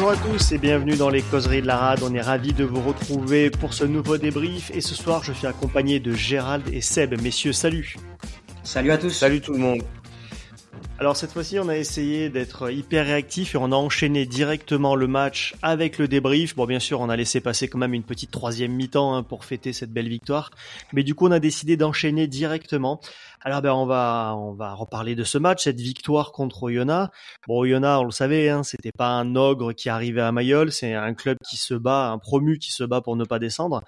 Bonjour à tous et bienvenue dans les causeries de la rade. On est ravis de vous retrouver pour ce nouveau débrief et ce soir je suis accompagné de Gérald et Seb. Messieurs, salut. Salut à tous. Salut tout le monde. Alors cette fois-ci, on a essayé d'être hyper réactif et on a enchaîné directement le match avec le débrief. Bon, bien sûr, on a laissé passer quand même une petite troisième mi-temps hein, pour fêter cette belle victoire, mais du coup, on a décidé d'enchaîner directement. Alors, ben, on va on va reparler de ce match, cette victoire contre Oyonnax. Bon, Oyonnax, on le savait, hein, c'était pas un ogre qui arrivait à Mayol, c'est un club qui se bat, un promu qui se bat pour ne pas descendre.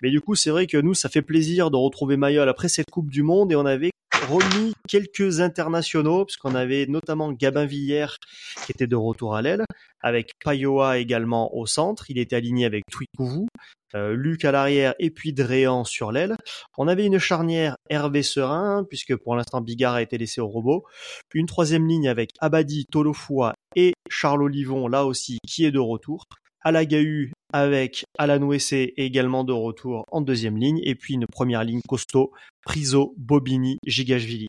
Mais du coup, c'est vrai que nous, ça fait plaisir de retrouver Mayol après cette Coupe du Monde et on avait remis quelques internationaux, puisqu'on avait notamment Gabin Villière qui était de retour à l'aile, avec Payoa également au centre. Il était aligné avec Twikouvou, euh, Luc à l'arrière et puis Dréan sur l'aile. On avait une charnière Hervé Serein, puisque pour l'instant Bigard a été laissé au robot. Une troisième ligne avec Abadi, Tolofoua et Charles Olivon, là aussi, qui est de retour. Alagahu avec Alan Wessé également de retour en deuxième ligne et puis une première ligne costaud, Priso, Bobini, Gigashvili.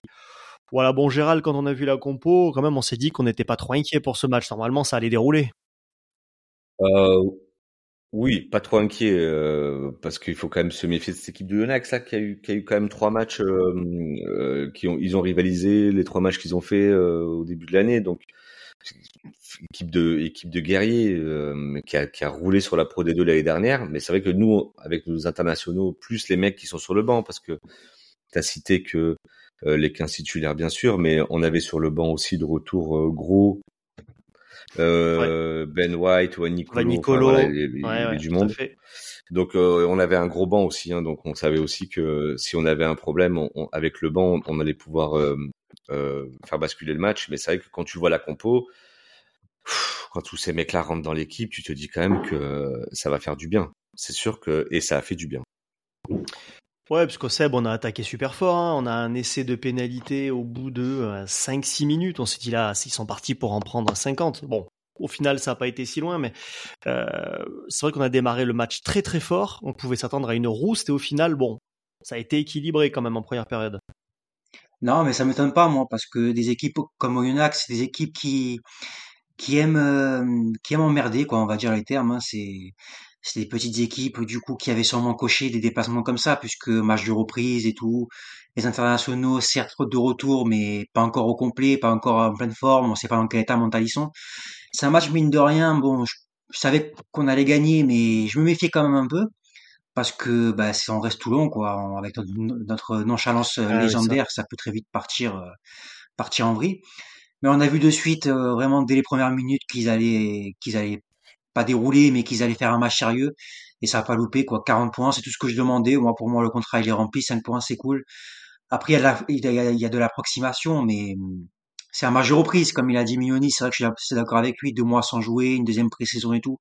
Voilà, bon Gérald, quand on a vu la compo, quand même on s'est dit qu'on n'était pas trop inquiet pour ce match. Normalement, ça allait dérouler. Euh, oui, pas trop inquiet euh, parce qu'il faut quand même se méfier de cette équipe de Yonax là, qui a eu quand même trois matchs euh, qui ont ils ont rivalisé les trois matchs qu'ils ont fait au début de l'année donc équipe de équipe de guerriers euh, qui, a, qui a roulé sur la Pro D2 l'année dernière. Mais c'est vrai que nous, avec nos internationaux, plus les mecs qui sont sur le banc, parce que tu as cité que euh, les 15 titulaires, bien sûr, mais on avait sur le banc aussi de retour euh, gros. Ben White, ou Nicolo, Nicolo. Enfin, voilà, il y avait du monde. Donc on avait un gros banc aussi, hein, donc on savait aussi que si on avait un problème on, on, avec le banc, on allait pouvoir faire basculer le match. Mais c'est vrai que quand tu vois la compo, quand tous ces mecs-là rentrent dans l'équipe, tu te dis quand même que ça va faire du bien. C'est sûr que et ça a fait du bien. Ouais, parce qu'au Seb, on a attaqué super fort. Hein. On a un essai de pénalité au bout de euh, 5-6 minutes. On s'est dit là, ils sont partis pour en prendre 50. Bon, au final, ça n'a pas été si loin, mais euh, c'est vrai qu'on a démarré le match très très fort. On pouvait s'attendre à une rouste et au final, bon, ça a été équilibré quand même en première période. Non, mais ça m'étonne pas moi, parce que des équipes comme Oyonnax, c'est des équipes qui qui aiment euh, qui aiment emmerder, quoi, on va dire les termes. Hein. C'est c'est des petites équipes du coup qui avaient sûrement coché des dépassements comme ça, puisque match de reprise et tout. Les internationaux, certes de retour, mais pas encore au complet, pas encore en pleine forme. On sait pas dans quel état mental ils sont. C'est un match mine de rien. Bon, je savais qu'on allait gagner, mais je me méfiais quand même un peu parce que bah, si on reste tout long, quoi, on- avec notre, notre nonchalance euh, Ah oui, légendaire, ça peut très vite partir euh, partir en vrille. Mais on a vu de suite, euh, vraiment dès les premières minutes, qu'ils allaient qu'ils allaient pas dérouler, mais qu'ils allaient faire un match sérieux. Et ça a pas loupé, quoi. 40 points, c'est tout ce que je demandais. Moi, pour moi, le contrat, il est rempli. 5 points, c'est cool. Après, il y a de la- il y a, il y a de l'approximation, mais c'est un match de reprise, comme il a dit Mignoni. C'est vrai que je suis assez d'accord avec lui. Deux mois sans jouer, une deuxième pré-saison et tout.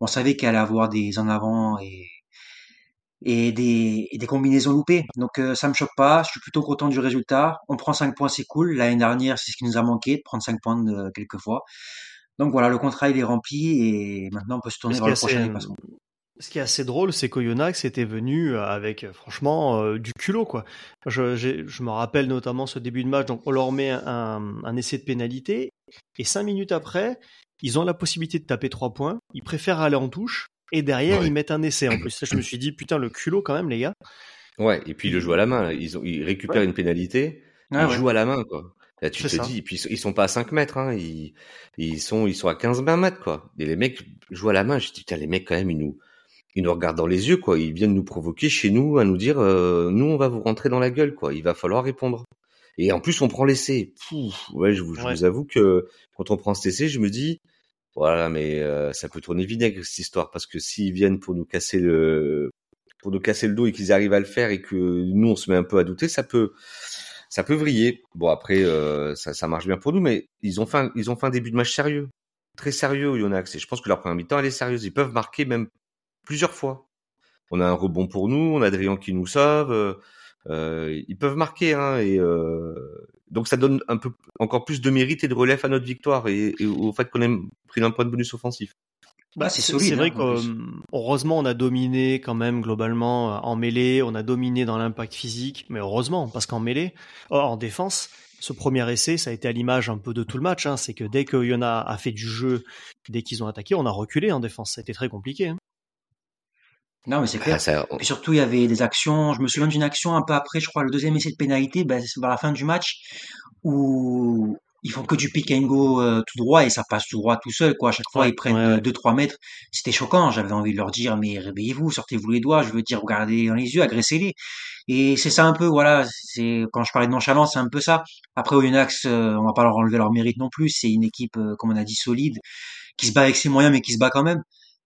On savait qu'il allait avoir des en avant et, et des, et des combinaisons loupées. Donc euh, ça me choque pas, je suis plutôt content du résultat. On prend 5 points, c'est cool. L'année dernière, c'est ce qui nous a manqué, de prendre 5 points de, quelques fois. Donc voilà, le contrat il est rempli et maintenant on peut se tourner vers le prochain dépassement. Ce qui est assez drôle, c'est qu'Oyonax était venu avec, euh, franchement, euh, du culot, quoi. Je, me rappelle notamment ce début de match, donc on leur met un, un essai de pénalité, et cinq minutes après, ils ont la possibilité de taper trois points, ils préfèrent aller en touche, et derrière, Ouais. ils mettent un essai en plus. Là, je me suis dit, putain, le culot quand même, les gars. Ouais, et puis ils le jouent à la main. Ils, ont, ils récupèrent Ouais. une pénalité, Ah ils ouais. jouent à la main, quoi. Là, tu te ça. dis, et puis ils sont pas à 5 mètres, hein. Ils, ils sont, ils sont à 15-20 mètres, quoi. Et les mecs jouent à la main. Je dis, putain, les mecs, quand même, ils nous, ils nous regardent dans les yeux, quoi. Ils viennent nous provoquer chez nous, à nous dire, euh, nous, on va vous rentrer dans la gueule, quoi. Il va falloir répondre. Et en plus, on prend l'essai. Ouais, je, vous, je vous avoue que quand on prend cet essai, je me dis, voilà, mais euh, ça peut tourner vinaigre cette histoire, parce que s'ils viennent pour nous casser le, pour nous casser le dos et qu'ils arrivent à le faire et que nous on se met un peu à douter, ça peut, ça peut vriller. Bon après, euh, ça, ça marche bien pour nous, mais ils ont fait, un, ils ont fait un début de match sérieux, très sérieux Yonax. Et je pense que leur première mi-temps elle est sérieuse. Ils peuvent marquer même plusieurs fois. On a un rebond pour nous, on a Adrien qui nous sauve. euh, ils peuvent marquer, hein, et euh, donc ça donne un peu encore plus de mérite et de relève à notre victoire et, et au fait qu'on ait pris un point de bonus offensif. Bah, Ah, c'est c'est solide, c'est vrai hein, plus. euh, heureusement on a dominé quand même globalement euh, en mêlée, on a dominé dans l'impact physique, mais heureusement parce qu'en mêlée, en défense, ce premier essai, ça a été à l'image un peu de tout le match. Hein. C'est que dès que Yona a fait du jeu, dès qu'ils ont attaqué, on a reculé en défense. Ça a été très compliqué. Hein. Non, mais c'est clair. Ah, Et surtout, il y avait des actions. Je me souviens d'une action un peu après, je crois, le deuxième essai de pénalité, ben, c'est vers la fin du match, où ils font que du pick and go euh, tout droit et ça passe tout droit tout seul, quoi. À chaque fois, ils prennent 2-3 mètres. C'était choquant. J'avais envie de leur dire, mais réveillez-vous, sortez-vous les doigts. Je veux dire, regardez dans les yeux, agressez-les. Et c'est ça un peu, voilà. C'est quand je parlais de nonchalance, c'est un peu ça. Après, Oyonnax, euh, on va pas leur enlever leur mérite non plus. C'est une équipe, euh, comme on a dit, solide, qui se bat avec ses moyens, mais qui se bat quand même.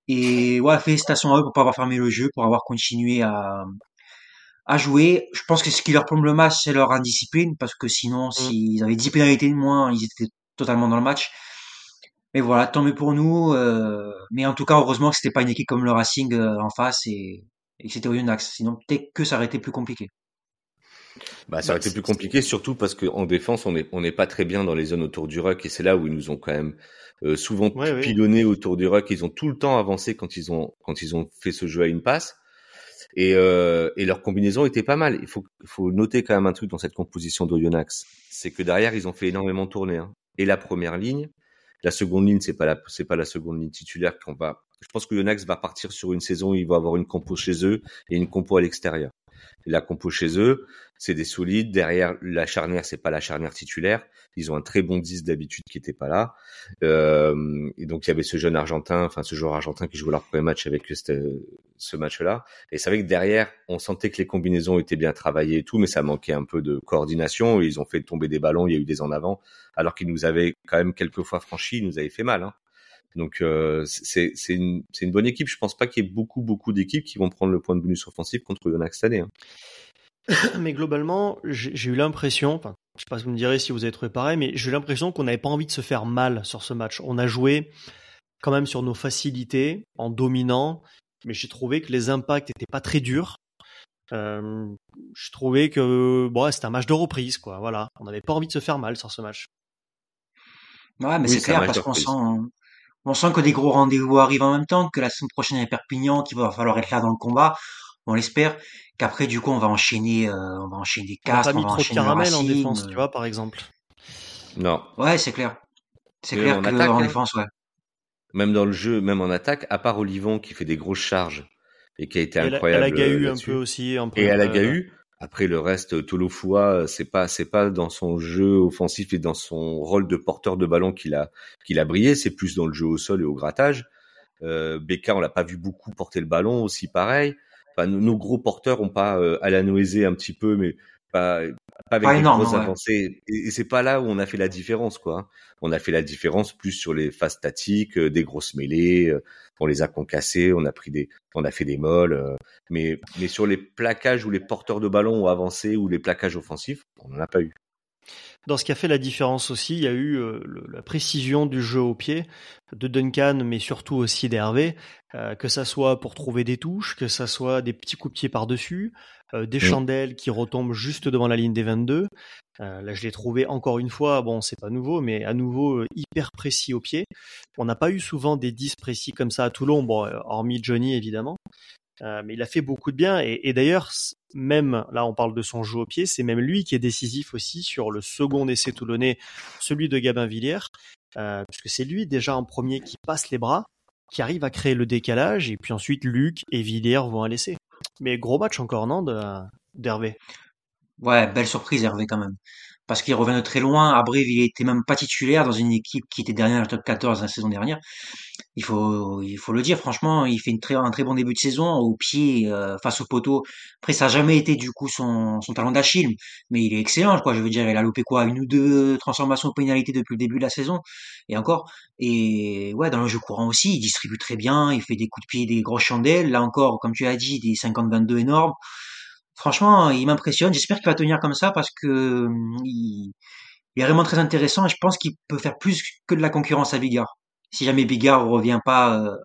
Et ouais, félicitations à eux pour pas avoir fermé le jeu, pour avoir continué à, à jouer. Je pense que ce qui leur plombe le match, c'est leur indiscipline, parce que sinon, mm. s'ils avaient 10 pénalités de moins, ils étaient totalement dans le match. Mais voilà, tant mieux pour nous. Euh, mais en tout cas, heureusement que c'était pas une équipe comme le Racing euh, en face et, et que c'était Oyonnax. Sinon, peut-être que ça aurait été plus compliqué. Bah, ça aurait été plus compliqué, surtout parce qu'en défense, on n'est on est pas très bien dans les zones autour du ruck, et c'est là où ils nous ont quand même euh, souvent pilonné autour du ruck. Ils ont tout le temps avancé quand ils ont quand ils ont fait ce jeu à une passe. Et, euh, et leur combinaison était pas mal. Il faut, faut noter quand même un truc dans cette composition d'Oyonax, c'est que derrière ils ont fait énormément tourner. Hein. Et la première ligne, la seconde ligne, c'est pas la c'est pas la seconde ligne titulaire qu'on va. Je pense que Yonax va partir sur une saison où il va avoir une compo chez eux et une compo à l'extérieur. La compo chez eux, c'est des solides. Derrière, la charnière, c'est pas la charnière titulaire. Ils ont un très bon 10 d'habitude qui était pas là. Euh, et donc, il y avait ce jeune Argentin, enfin, ce joueur argentin qui jouait leur premier match avec ce match-là. Et c'est vrai que derrière, on sentait que les combinaisons étaient bien travaillées et tout, mais ça manquait un peu de coordination. Ils ont fait tomber des ballons, il y a eu des en avant, alors qu'ils nous avaient quand même quelques fois franchis, ils nous avaient fait mal. Hein. Donc euh, c'est une, une, bonne équipe. Je pense pas qu'il y ait beaucoup beaucoup d'équipes qui vont prendre le point de bonus offensif contre Yonax cette année. Hein. Mais globalement, j'ai eu l'impression, enfin, je sais pas si vous me direz si vous avez trouvé pareil, mais j'ai eu l'impression qu'on n'avait pas envie de se faire mal sur ce match. On a joué quand même sur nos facilités, en dominant, mais j'ai trouvé que les impacts étaient pas très durs. Euh, je trouvais que bon, c'était un match de reprise, quoi. Voilà, on n'avait pas envie de se faire mal sur ce match. Ouais, mais c'est clair parce qu'on sent, on sent que des gros rendez-vous arrivent en même temps, que la semaine prochaine est Perpignan, qu'il va falloir être là dans le combat. On l'espère qu'après, du coup, on va enchaîner, euh, on va enchaîner des castes, on, va enchaîner caramel en défense, tu vois, par exemple. Non. Ouais, c'est clair. C'est clair qu'en en hein. défense, ouais. Même dans le jeu, même en attaque, à part Olivon qui fait des grosses charges et qui a été incroyable. Elle a eu un peu aussi. Un peu, et elle a eu. Après le reste, Tolofua, c'est pas c'est pas dans son jeu offensif et dans son rôle de porteur de ballon qu'il a qu'il a brillé. C'est plus dans le jeu au sol et au grattage. Euh, Becca, on l'a pas vu beaucoup porter le ballon aussi pareil. Enfin, nos, gros porteurs ont pas euh, Alanoisé un petit peu, mais pas, pas avec des grosses avancées. Et, c'est pas là où on a fait la différence, quoi. On a fait la différence plus sur les phases statiques, euh, des grosses mêlées. Euh, on les a concassées, on a pris des, on a fait des molles. Euh, mais, mais sur les plaquages où les porteurs de ballon ont avancé ou les plaquages offensifs, on n'en a pas eu. Dans ce qui a fait la différence aussi, il y a eu la précision du jeu au pied de Duncan, mais surtout aussi d'Hervé, que ça soit pour trouver des touches, que ça soit des petits coups de pied par-dessus, euh, des chandelles qui retombent juste devant la ligne des 22. Euh, là, je l'ai trouvé encore une fois, bon, c'est pas nouveau, mais à nouveau euh, hyper précis au pied. On n'a pas eu souvent des 10 précis comme ça à Toulon, bon, hormis Johnny évidemment. mais il a fait beaucoup de bien et, et d'ailleurs même là on parle de son jeu au pied c'est même lui qui est décisif aussi sur le second essai toulonnais celui de Gabin Villiers puisque c'est lui déjà en premier qui passe les bras qui arrive à créer le décalage et puis ensuite Luc et Villiers vont à l'essai mais gros match encore, non, d'Hervé Ouais, belle surprise Hervé quand même. Parce qu'il revient de très loin. À Brive, il était même pas titulaire dans une équipe qui était dernière dans top 14 la saison dernière. Il faut, il faut le dire, franchement, il fait une très, un très bon début de saison au pied, euh, face au poteau. Après, ça n'a jamais été du coup son, son talent d'Achille, mais il est excellent, quoi. Je veux dire, il a loupé quoi, une ou deux transformations pénalité depuis le début de la saison, et encore. Et ouais, dans le jeu courant aussi, il distribue très bien, il fait des coups de pied, des grosses chandelles. Là encore, comme tu as dit, des 50-22 énormes. Franchement, il m'impressionne. J'espère qu'il va tenir comme ça parce que hum, il, est vraiment très intéressant et je pense qu'il peut faire plus que de la concurrence à Bigard. Si jamais Bigard revient pas euh,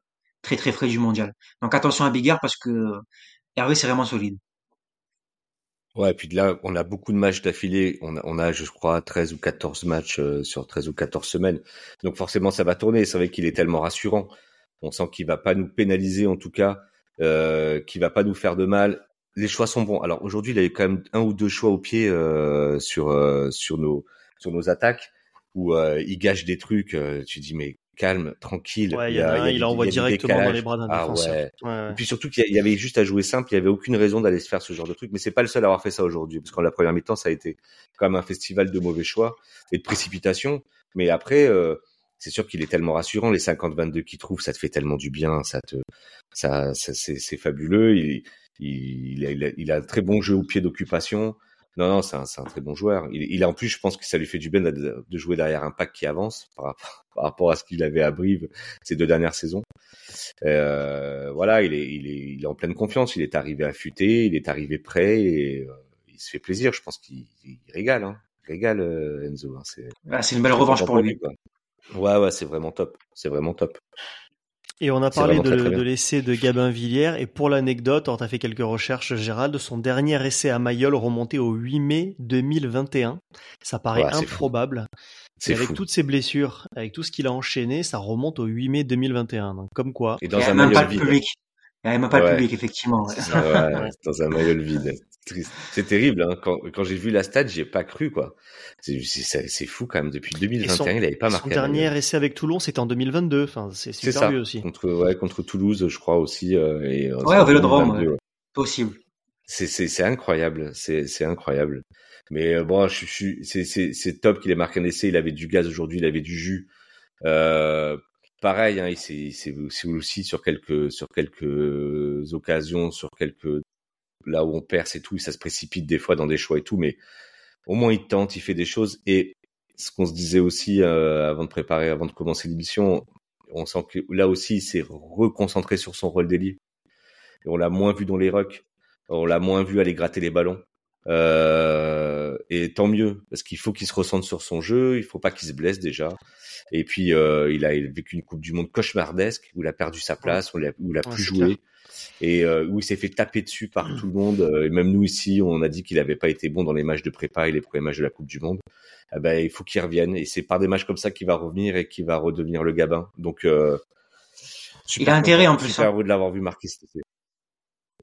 très très frais du mondial. Donc attention à Bigard parce que Hervé c'est vraiment solide. Ouais, et puis là, on a beaucoup de matchs d'affilée. On a, on a, je crois, 13 ou 14 matchs euh, sur 13 ou 14 semaines. Donc forcément, ça va tourner. C'est vrai qu'il est tellement rassurant. On sent qu'il va pas nous pénaliser, en tout cas, euh, qu'il va pas nous faire de mal les choix sont bons. Alors aujourd'hui, il a eu quand même un ou deux choix au pied euh, sur euh, sur nos sur nos attaques où il gâche des trucs. tu dis mais calme, tranquille. Ouais, il y, a, un, il, envoie directement dans les bras d'un ah, Ouais. Et puis surtout qu'il y avait juste à jouer simple, il y avait aucune raison d'aller se faire ce genre de truc. Mais c'est pas le seul à avoir fait ça aujourd'hui, parce qu'en la première mi-temps, ça a été quand même un festival de mauvais choix et de précipitation. Mais après, euh, c'est sûr qu'il est tellement rassurant. Les 50-22 qu'il trouve, ça te fait tellement du bien, ça te, ça, c'est fabuleux. Il, il, il, a, il a un très bon jeu au pied d'occupation. Non, non, c'est un, un, très bon joueur. Il, il, en plus, je pense que ça lui fait du bien de, de jouer derrière un pack qui avance par rapport, par rapport à ce qu'il avait à Brive ces deux dernières saisons. Euh, voilà, il est, il, est, il est en pleine confiance. Il est arrivé affûté, il est arrivé prêt et euh, il se fait plaisir. Je pense qu'il régale. Hein. Il régale euh, Enzo. Hein. C'est ah, une belle revanche pour lui. Ouais, ouais, c'est vraiment top. C'est vraiment top. Et on a parlé de, l'essai de Gabin Villiers. Et pour l'anecdote, on a fait quelques recherches, Gérald, son dernier essai à Mayol remontait au 8 mai 2021. Ça paraît improbable. C'est avec toutes ses blessures, avec tout ce qu'il a enchaîné, ça remonte au 8 mai 2021. Donc, comme quoi. Et dans un maillot vide. Public. Il n'y a même pas le public, effectivement. dans un maillot vide. C'est terrible. Hein. Quand, quand j'ai vu la stat, j'y ai pas cru. quoi. C'est fou quand même. Depuis 2021, il n'avait pas marqué. Son dernier essai avec Toulon, c'était en 2022. Enfin, c'est super vieux aussi. Contre, ouais, contre Toulouse, je crois aussi. Euh, et, euh, ouais, au Vélodrome. Ouais. Possible. C'est incroyable. C'est incroyable. Mais euh, bon, je, je, c'est top qu'il ait marqué un essai. Il avait du gaz aujourd'hui, il avait du jus. Euh, pareil, hein, c'est aussi sur quelques sur quelques occasions, sur quelques là où on perce et tout, ça se précipite des fois dans des choix et tout, mais au moins il tente, il fait des choses. Et ce qu'on se disait aussi euh, avant de préparer, avant de commencer l'émission, on sent que là aussi il s'est reconcentré sur son rôle d'ailier. Et on l'a moins vu dans les rucks, on l'a moins vu aller gratter les ballons. Euh, et tant mieux, parce qu'il faut qu'il se ressente sur son jeu, il faut pas qu'il se blesse déjà. Et puis euh, il a vécu une Coupe du Monde cauchemardesque où il a perdu sa place, où il a, où il a plus joué et euh, où il s'est fait taper dessus par tout le monde. Euh, et même nous ici, on a dit qu'il n'avait pas été bon dans les matchs de prépa et les premiers matchs de la Coupe du Monde. Eh ben, il faut qu'il revienne. Et c'est par des matchs comme ça qu'il va revenir et qu'il va redevenir le Gabin. Donc, euh, il a intérêt en plus. Super hein. heureux de l'avoir vu marquer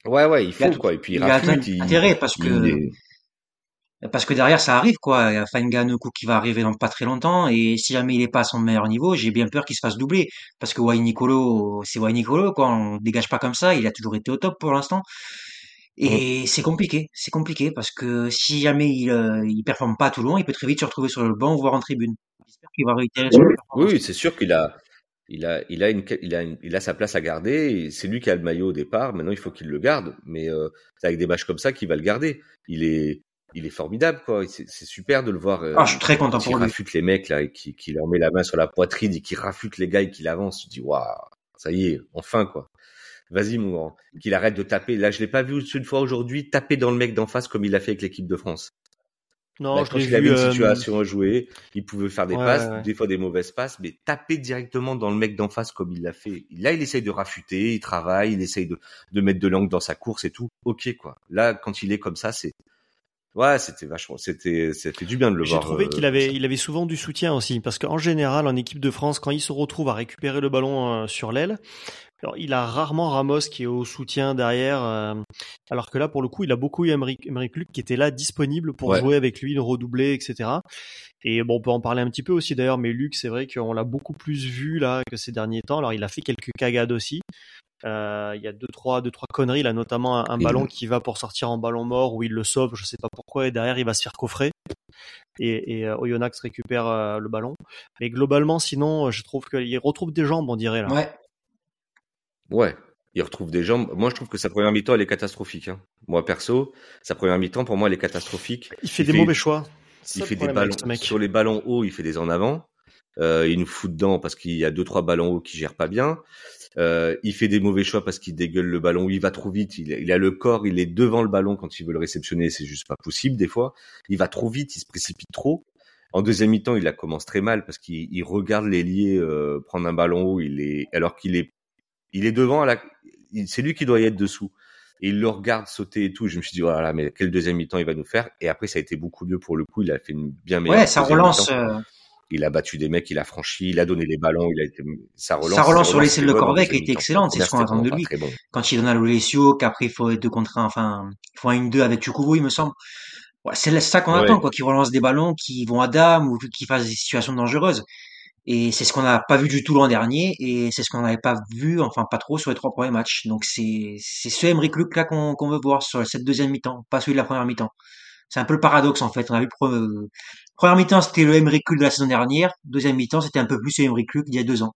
Ouais, ouais, il faut quoi. Et puis il, a intérêt parce que parce que derrière ça arrive quoi. Il y a Fanganuku qui va arriver dans pas très longtemps et si jamais il est pas à son meilleur niveau, j'ai bien peur qu'il se fasse doubler parce que Wayne Nicolo, c'est Wayne Nicolo quoi. On dégage pas comme ça. Il a toujours été au top pour l'instant. Et c'est compliqué, c'est compliqué parce que si jamais il, euh, il performe pas tout long, il peut très vite se retrouver sur le banc ou voir en tribune. J'espère qu'il va réitérer Oui, c'est sûr qu'il a, il a, il a une, il a, il a sa place à garder. C'est lui qui a le maillot au départ. Maintenant, il faut qu'il le garde. Mais euh, c'est avec des matchs comme ça qu'il va le garder. Il est, il est formidable, quoi. C'est super de le voir. Euh, ah, je suis très content pour lui. rafute les mecs là, et qui, qui leur met la main sur la poitrine et qui rafute les gars et qui avance. Tu dis, waouh, ça y est, enfin, quoi. Vas-y, mon grand. Qu'il arrête de taper. Là, je l'ai pas vu une fois aujourd'hui taper dans le mec d'en face comme il l'a fait avec l'équipe de France. Non, bah, je quand il avait une euh, situation à jouer, il pouvait faire des passes, des fois des mauvaises passes, mais taper directement dans le mec d'en face comme il l'a fait. Là, il essaye de rafuter, il travaille, il essaye de, de mettre de l'angle dans sa course et tout. Ok, quoi. Là, quand il est comme ça, c'est Ouais, c'était vachement, c'était, ça fait du bien de le voir. J'ai trouvé qu'il euh, avait, il avait souvent du soutien aussi, parce qu'en général, en équipe de France, quand il se retrouve à récupérer le ballon euh, sur l'aile, alors, il a rarement Ramos qui est au soutien derrière, euh, alors que là, pour le coup, il a beaucoup eu Emeric, Luc qui était là disponible pour jouer avec lui, le redoubler, etc. Et bon, on peut en parler un petit peu aussi d'ailleurs, mais Luc, c'est vrai qu'on l'a beaucoup plus vu là que ces derniers temps. Alors, il a fait quelques cagades aussi. Euh, il y a deux trois deux trois conneries là, notamment un, ballon qui va pour sortir en ballon mort où il le sauve, je sais pas pourquoi, et derrière il va se faire coffrer. Et, et euh, Oyonnax récupère euh, le ballon. Mais globalement, sinon, je trouve qu'il retrouve des jambes, on dirait là. Ouais. Ouais. Il retrouve des jambes. Moi, je trouve que sa première mi-temps, elle est catastrophique. Hein. Moi, perso, sa première mi-temps, pour moi, elle est catastrophique. Il fait des mauvais choix. Il fait des ballons sur les ballons hauts, il fait des en avant. Euh, il nous fout dedans parce qu'il y a deux trois ballons hauts qui gèrent pas bien. Euh, il fait des mauvais choix parce qu'il dégueule le ballon, il va trop vite, il, a le corps, il est devant le ballon quand il veut le réceptionner, c'est juste pas possible des fois. Il va trop vite, il se précipite trop. En deuxième mi-temps, il la commence très mal parce qu'il regarde l'ailier euh, prendre un ballon haut, il est alors qu'il est il est devant, la... c'est lui qui doit y être dessous. Et il le regarde sauter et tout. Je me suis dit, voilà, mais quel deuxième mi-temps il va nous faire? Et après, ça a été beaucoup mieux pour le coup. Il a fait une bien meilleure. Ouais, ça relance il a battu des mecs, il a franchi, il a donné les ballons, il a été, sa relance. Sa relance sur l'essai de qui a été excellente, c'est ce qu'on attend de lui. Quand il donne à Lolesio, qu'après il faut être deux contre un, enfin, il faut un 1-2 avec Chukubo, il me semble. c'est ça qu'on attend, quoi, qui relancent des ballons, qui vont à dame ou qui fassent des situations dangereuses. Et c'est ce qu'on n'a pas vu du tout l'an dernier, et c'est ce qu'on n'avait pas vu, enfin pas trop, sur les trois premiers matchs. Donc c'est c'est ce Emery Luc là qu'on veut voir sur cette deuxième mi-temps, pas celui de la première mi-temps. C'est un peu le paradoxe en fait. On a vu le première mi-temps c'était le Emery Luc de la saison dernière, deuxième mi-temps c'était un peu plus le Emery Luc d'il y a deux ans.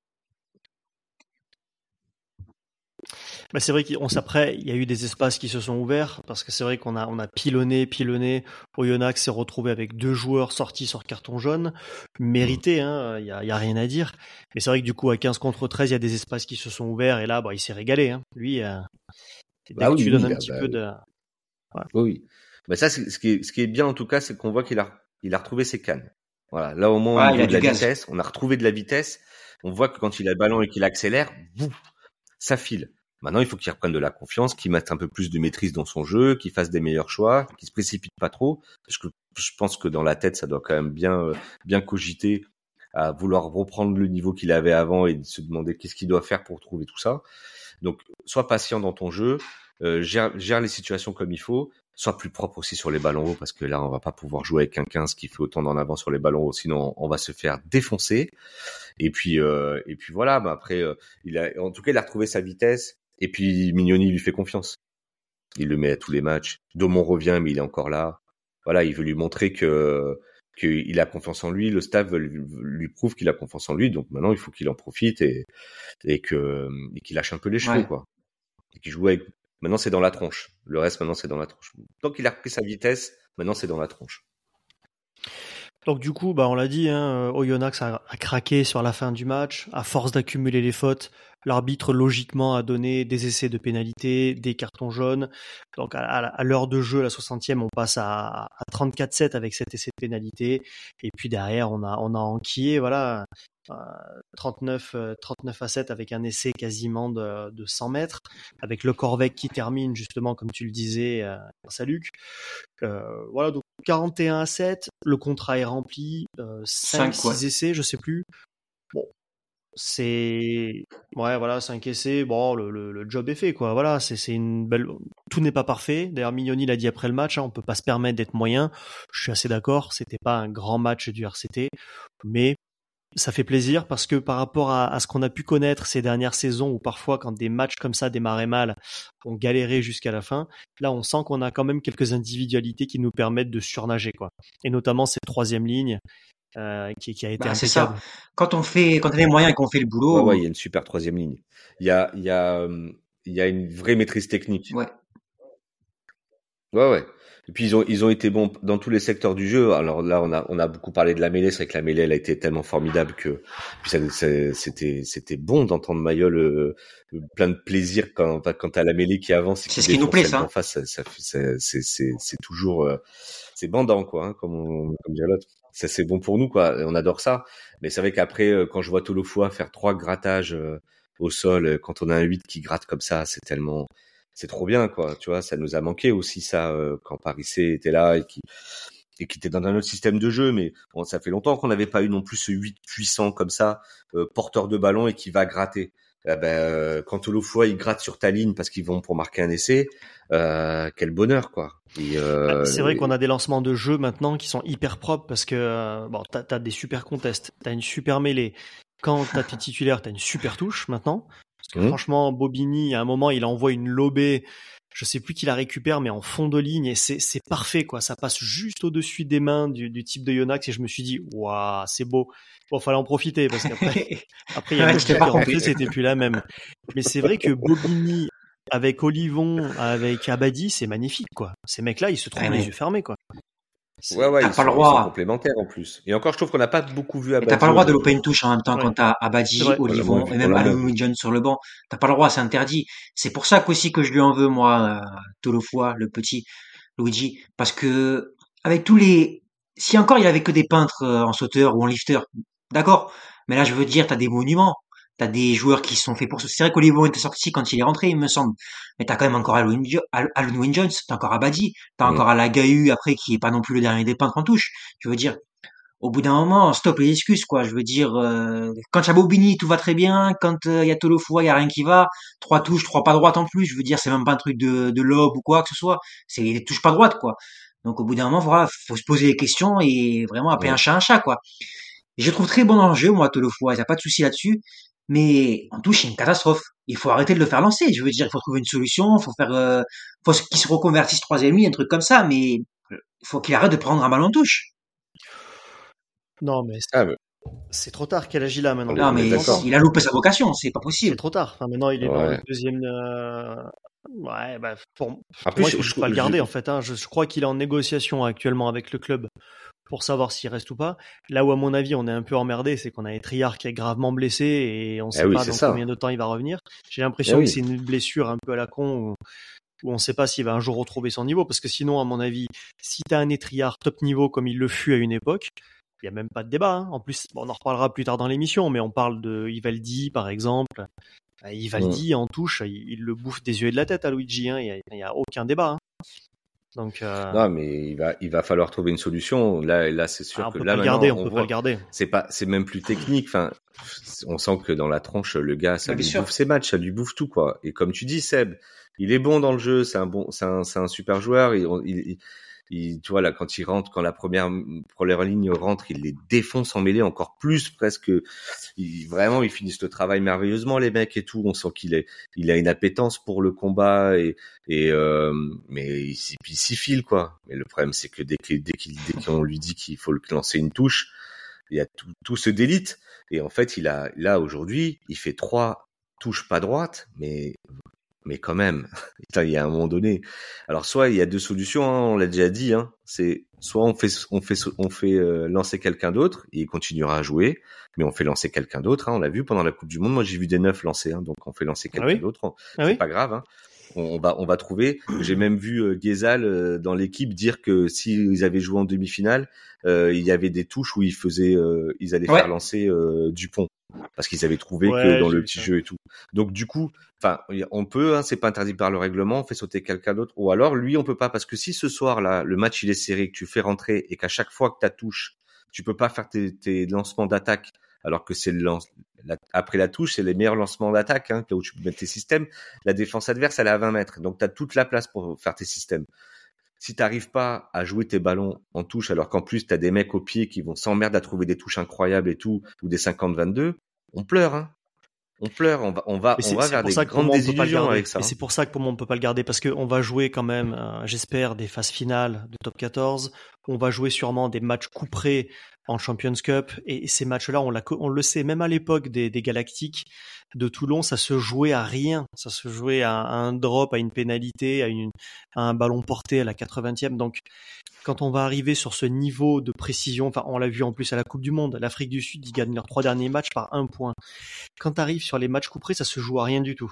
Bah c'est vrai qu'on s'après, il y a eu des espaces qui se sont ouverts parce que c'est vrai qu'on a on a pilonné, pilonné. Oyonnax s'est retrouvé avec deux joueurs sortis sur carton jaune, mérité, hein, il y a, y a, rien à dire. Mais c'est vrai que du coup à 15 contre 13, il y a des espaces qui se sont ouverts et là, bah, il s'est régalé. Hein. Lui, euh, bah oui, tu donnes un petit bah peu de. Oui. Mais ça, ce qui est, ce qui est bien en tout cas, c'est qu'on voit qu'il a il a retrouvé ses cannes. Voilà, là au moins on a de la vitesse, on a retrouvé de la vitesse. On voit que quand il a le ballon et qu'il accélère, boum, ça file. Maintenant, il faut qu'il reprenne de la confiance, qu'il mette un peu plus de maîtrise dans son jeu, qu'il fasse des meilleurs choix, qu'il se précipite pas trop. Parce que je pense que dans la tête, ça doit quand même bien, euh, bien cogiter à vouloir reprendre le niveau qu'il avait avant et se demander qu'est-ce qu'il doit faire pour trouver tout ça. Donc, sois patient dans ton jeu, euh, gère, gère les situations comme il faut, sois plus propre aussi sur les ballons hauts parce que là on va pas pouvoir jouer avec un 15 qui fait autant d'en avant sur les ballons hauts sinon on va se faire défoncer et puis euh, et puis voilà bah après il a en tout cas il a retrouvé sa vitesse et puis Mignoni lui fait confiance. Il le met à tous les matchs. Domon revient, mais il est encore là. Voilà, il veut lui montrer que qu'il a confiance en lui. Le staff lui, prouve qu'il a confiance en lui. Donc maintenant, il faut qu'il en profite et et que et qu'il lâche un peu les cheveux, quoi. Et qu'il joue avec. Maintenant, c'est dans la tronche. Le reste, maintenant, c'est dans la tronche. Tant qu'il a repris sa vitesse, maintenant, c'est dans la tronche. Donc du coup, bah on l'a dit, hein, Oyonnax a, a, craqué sur la fin du match à force d'accumuler les fautes. L'arbitre, logiquement, a donné des essais de pénalité, des cartons jaunes. Donc, à, l'heure de jeu, la 60e, on passe à, 34-7 avec cet essai de pénalité. Et puis derrière, on a, on a enquillé, voilà, 39, 39 à 7 avec un essai quasiment de, de 100 mètres, avec le Corvec qui termine, justement, comme tu le disais, euh, à Luc. Euh, voilà, donc 41 à 7, le contrat est rempli, euh, 5, 6 essais, je sais plus. C'est ouais voilà cinq essais bon le, le, job est fait quoi. Voilà c'est c'est une belle tout n'est pas parfait. D'ailleurs Mignoni l'a dit après le match hein, on peut pas se permettre d'être moyen. Je suis assez d'accord c'était pas un grand match du RCT mais ça fait plaisir parce que par rapport à, à ce qu'on a pu connaître ces dernières saisons où parfois quand des matchs comme ça démarraient mal on galérait jusqu'à la fin là on sent qu'on a quand même quelques individualités qui nous permettent de surnager quoi. Et notamment cette troisième ligne euh, qui, qui, a été bah, C'est ça. Quand on fait, quand on a les moyens et qu'on fait le boulot. Ouais, il y a une super troisième ligne. Il y a, il y a, il y a une vraie maîtrise technique. Ouais. Ouais, ouais. Et puis ils ont, ils ont été bons dans tous les secteurs du jeu. Alors là, on a, on a beaucoup parlé de la mêlée. C'est vrai que la mêlée, elle a été tellement formidable que c'était, c'était bon d'entendre Mayol euh, plein de plaisir quand, quand à la mêlée qui avance. C'est ce qui nous plaît, ça. En face, ça, c'est, c'est, toujours, euh, c'est bandant, quoi, hein, comme, on, comme dirait l'autre ça c'est bon pour nous quoi. On adore ça. Mais c'est vrai qu'après, euh, quand je vois Tolofoa faire trois grattages euh, au sol, euh, quand on a un 8 qui gratte comme ça, c'est tellement, c'est trop bien quoi. Tu vois, ça nous a manqué aussi ça quand Paris C était là et qui et qui était dans un autre système de jeu. Mais bon, ça fait longtemps qu'on n'avait pas eu non plus ce 8 puissant comme ça, porteur de ballon et qui va gratter. Eh ben, quand Tolofoa il gratte sur ta ligne parce qu'ils vont pour marquer un essai, euh, quel bonheur quoi. Euh, c'est vrai qu'on a des lancements de jeux maintenant qui sont hyper propres parce que euh, bon, t'as as des super contests, t'as une super mêlée. Quand t'as tes titulaires, t'as une super touche maintenant. Parce que mmh. franchement, Bobigny, à un moment, il envoie une lobée. Je sais plus qui la récupère, mais en fond de ligne et c'est parfait quoi. Ça passe juste au-dessus des mains du, du type de Yonax et je me suis dit waouh, c'est beau. Bon, fallait en profiter parce qu'après, après il y a ouais, c'était plus la même. Mais c'est vrai que Bobigny avec Olivon, avec Abadi, c'est magnifique, quoi. Ces mecs-là, ils se trouvent les yeux fermés, quoi. Ouais, ouais, ils, pas sont, le droit. complémentaires en plus. Et encore, je trouve qu'on n'a pas beaucoup vu Abadi. T'as pas le droit de louper une touche en même temps quand t'as Abadi, Olivon et même Alun John sur le banc. T'as pas le droit, c'est interdit. C'est pour ça qu'aussi que je lui en veux, moi, euh, Tolofoa, le petit Luigi, parce que avec tous les, si encore il avait que des peintres euh, en sauteur ou en lifter, d'accord. Mais là, je veux dire, t'as des monuments. T'as des joueurs qui sont faits pour ça. C'est vrai qu'Olivon était sorti quand il est rentré, il me semble. Mais t'as quand même encore Alun, Jones, t'as encore Abadi, t'as encore Alagahu après qui est pas non plus le dernier des peintres en touche. Je veux dire, au bout d'un moment, stop les excuses, quoi. Je veux dire, euh, quand il y a Bobigny, tout va très bien. Quand euh, il y a Tolofoua, il y a rien qui va. Trois touches, trois pas droite en plus. Je veux dire, c'est même pas un truc de, de lobe ou quoi que ce soit. C'est des touches pas droite, quoi. Donc au bout d'un moment, voilà, faut se poser des questions et vraiment appeler un chat un chat, quoi. je trouve très bon dans le jeu, moi, Tolofoa, il n'y a pas de souci là-dessus. Mais en touche, c'est une catastrophe. Il faut arrêter de le faire lancer. Je veux dire, il faut trouver une solution, il faut faire, euh, faut qu'il se reconvertisse troisième ligne, un truc comme ça, mais il faut qu'il arrête de prendre un ballon en touche. Non, mais ah, c'est trop tard qu'elle agit là maintenant. Non, mais il a loupé sa vocation, c'est pas possible. C'est trop tard. maintenant, il est dans le deuxième. Euh, ouais, bah, pour, moi, je, ne peux pas le garder en fait. Hein. Je, crois qu'il est en négociation actuellement avec le club pour savoir s'il reste ou pas. Là où, à mon avis, on est un peu emmerdé, c'est qu'on a Triard qui est gravement blessé et on ne eh sait pas dans combien de temps il va revenir. J'ai l'impression eh que c'est une blessure un peu à la con où, on ne sait pas s'il va un jour retrouver son niveau. Parce que sinon, à mon avis, si tu as un Etriard top niveau comme il le fut à une époque, il n'y a même pas de débat. Hein. En plus, on en reparlera plus tard dans l'émission, mais on parle de Ivaldi, par exemple. Bah, Ivaldi, en touche, il, le bouffe des yeux et de la tête à Luigi. Hein. Il n'y a, aucun débat. Hein. Donc, euh... Non, mais il va, il va falloir trouver une solution. Là, là, c'est sûr ah, que là, maintenant, garder, on, peut pas le garder. C'est pas, c'est même plus technique. Enfin, on sent que dans la tronche, le gars, ça lui bouffe ses matchs, ça lui bouffe tout, quoi. Et comme tu dis, Seb, il est bon dans le jeu, c'est un bon, c'est un, un, super joueur. Il, il, il, tu vois là, quand il rentre, quand la première première ligne rentre, il les défonce en mêlée encore plus, presque. Il, vraiment, ils finissent le travail merveilleusement, les mecs et tout. On sent qu'il est, il a une appétence pour le combat et et euh, mais il, il s'y file quoi. Mais le problème, c'est que dès qu'il dès qu'il dès qu'on lui dit qu'il faut lancer une touche, il y a tout, tout se délite. Et en fait, il a là aujourd'hui, il fait trois touches pas droites, mais mais quand même, il y a un moment donné. Alors soit il y a deux solutions, hein, on l'a déjà dit, hein, c'est soit on fait on fait on fait euh, lancer quelqu'un d'autre et il continuera à jouer, mais on fait lancer quelqu'un d'autre. Hein, on l'a vu pendant la Coupe du Monde. Moi j'ai vu des neufs lancer, hein, donc on fait lancer ah quelqu'un d'autre. Ah c'est pas grave. Hein. On, va on va trouver. J'ai même vu euh, euh dans l'équipe dire que s'ils avaient joué en demi-finale, euh, il y avait des touches où ils faisaient, ils allaient faire lancer Dupont parce qu'ils avaient trouvé que dans le petit jeu et tout. Donc du coup, enfin, on peut, hein, c'est pas interdit par le règlement, on fait sauter quelqu'un d'autre, ou alors lui on peut pas parce que si ce soir là le match il est serré, que tu fais rentrer et qu'à chaque fois que tu touche, tu peux pas faire tes, tes lancements d'attaque, alors que c'est le lance, après la touche, c'est les meilleurs lancements d'attaque, hein, là où tu peux mettre tes systèmes. La défense adverse, elle est à 20 mètres, donc tu as toute la place pour faire tes systèmes. Si t'arrives pas à jouer tes ballons en touche, alors qu'en plus tu as des mecs au pied qui vont s'emmerder à trouver des touches incroyables et tout, ou des 50-22, on pleure, hein. On pleure, on va, on va, on va vers des grandes désillusions avec ça. Et c'est pour ça que pour moi on peut pas le garder parce qu'on va jouer quand même, euh, j'espère, des phases finales de top 14. On va jouer sûrement des matchs couperés en Champions Cup. Et ces matchs-là, on, le sait, même à l'époque des, des, Galactiques de Toulon, ça se jouait à rien. Ça se jouait à, un drop, à une pénalité, à un ballon porté à la 80e. Donc, quand on va arriver sur ce niveau de précision, enfin, on l'a vu en plus à la Coupe du Monde, l'Afrique du Sud, ils gagnent leurs trois derniers matchs par un point. Quand tu arrives sur les matchs couperés, ça se joue à rien du tout.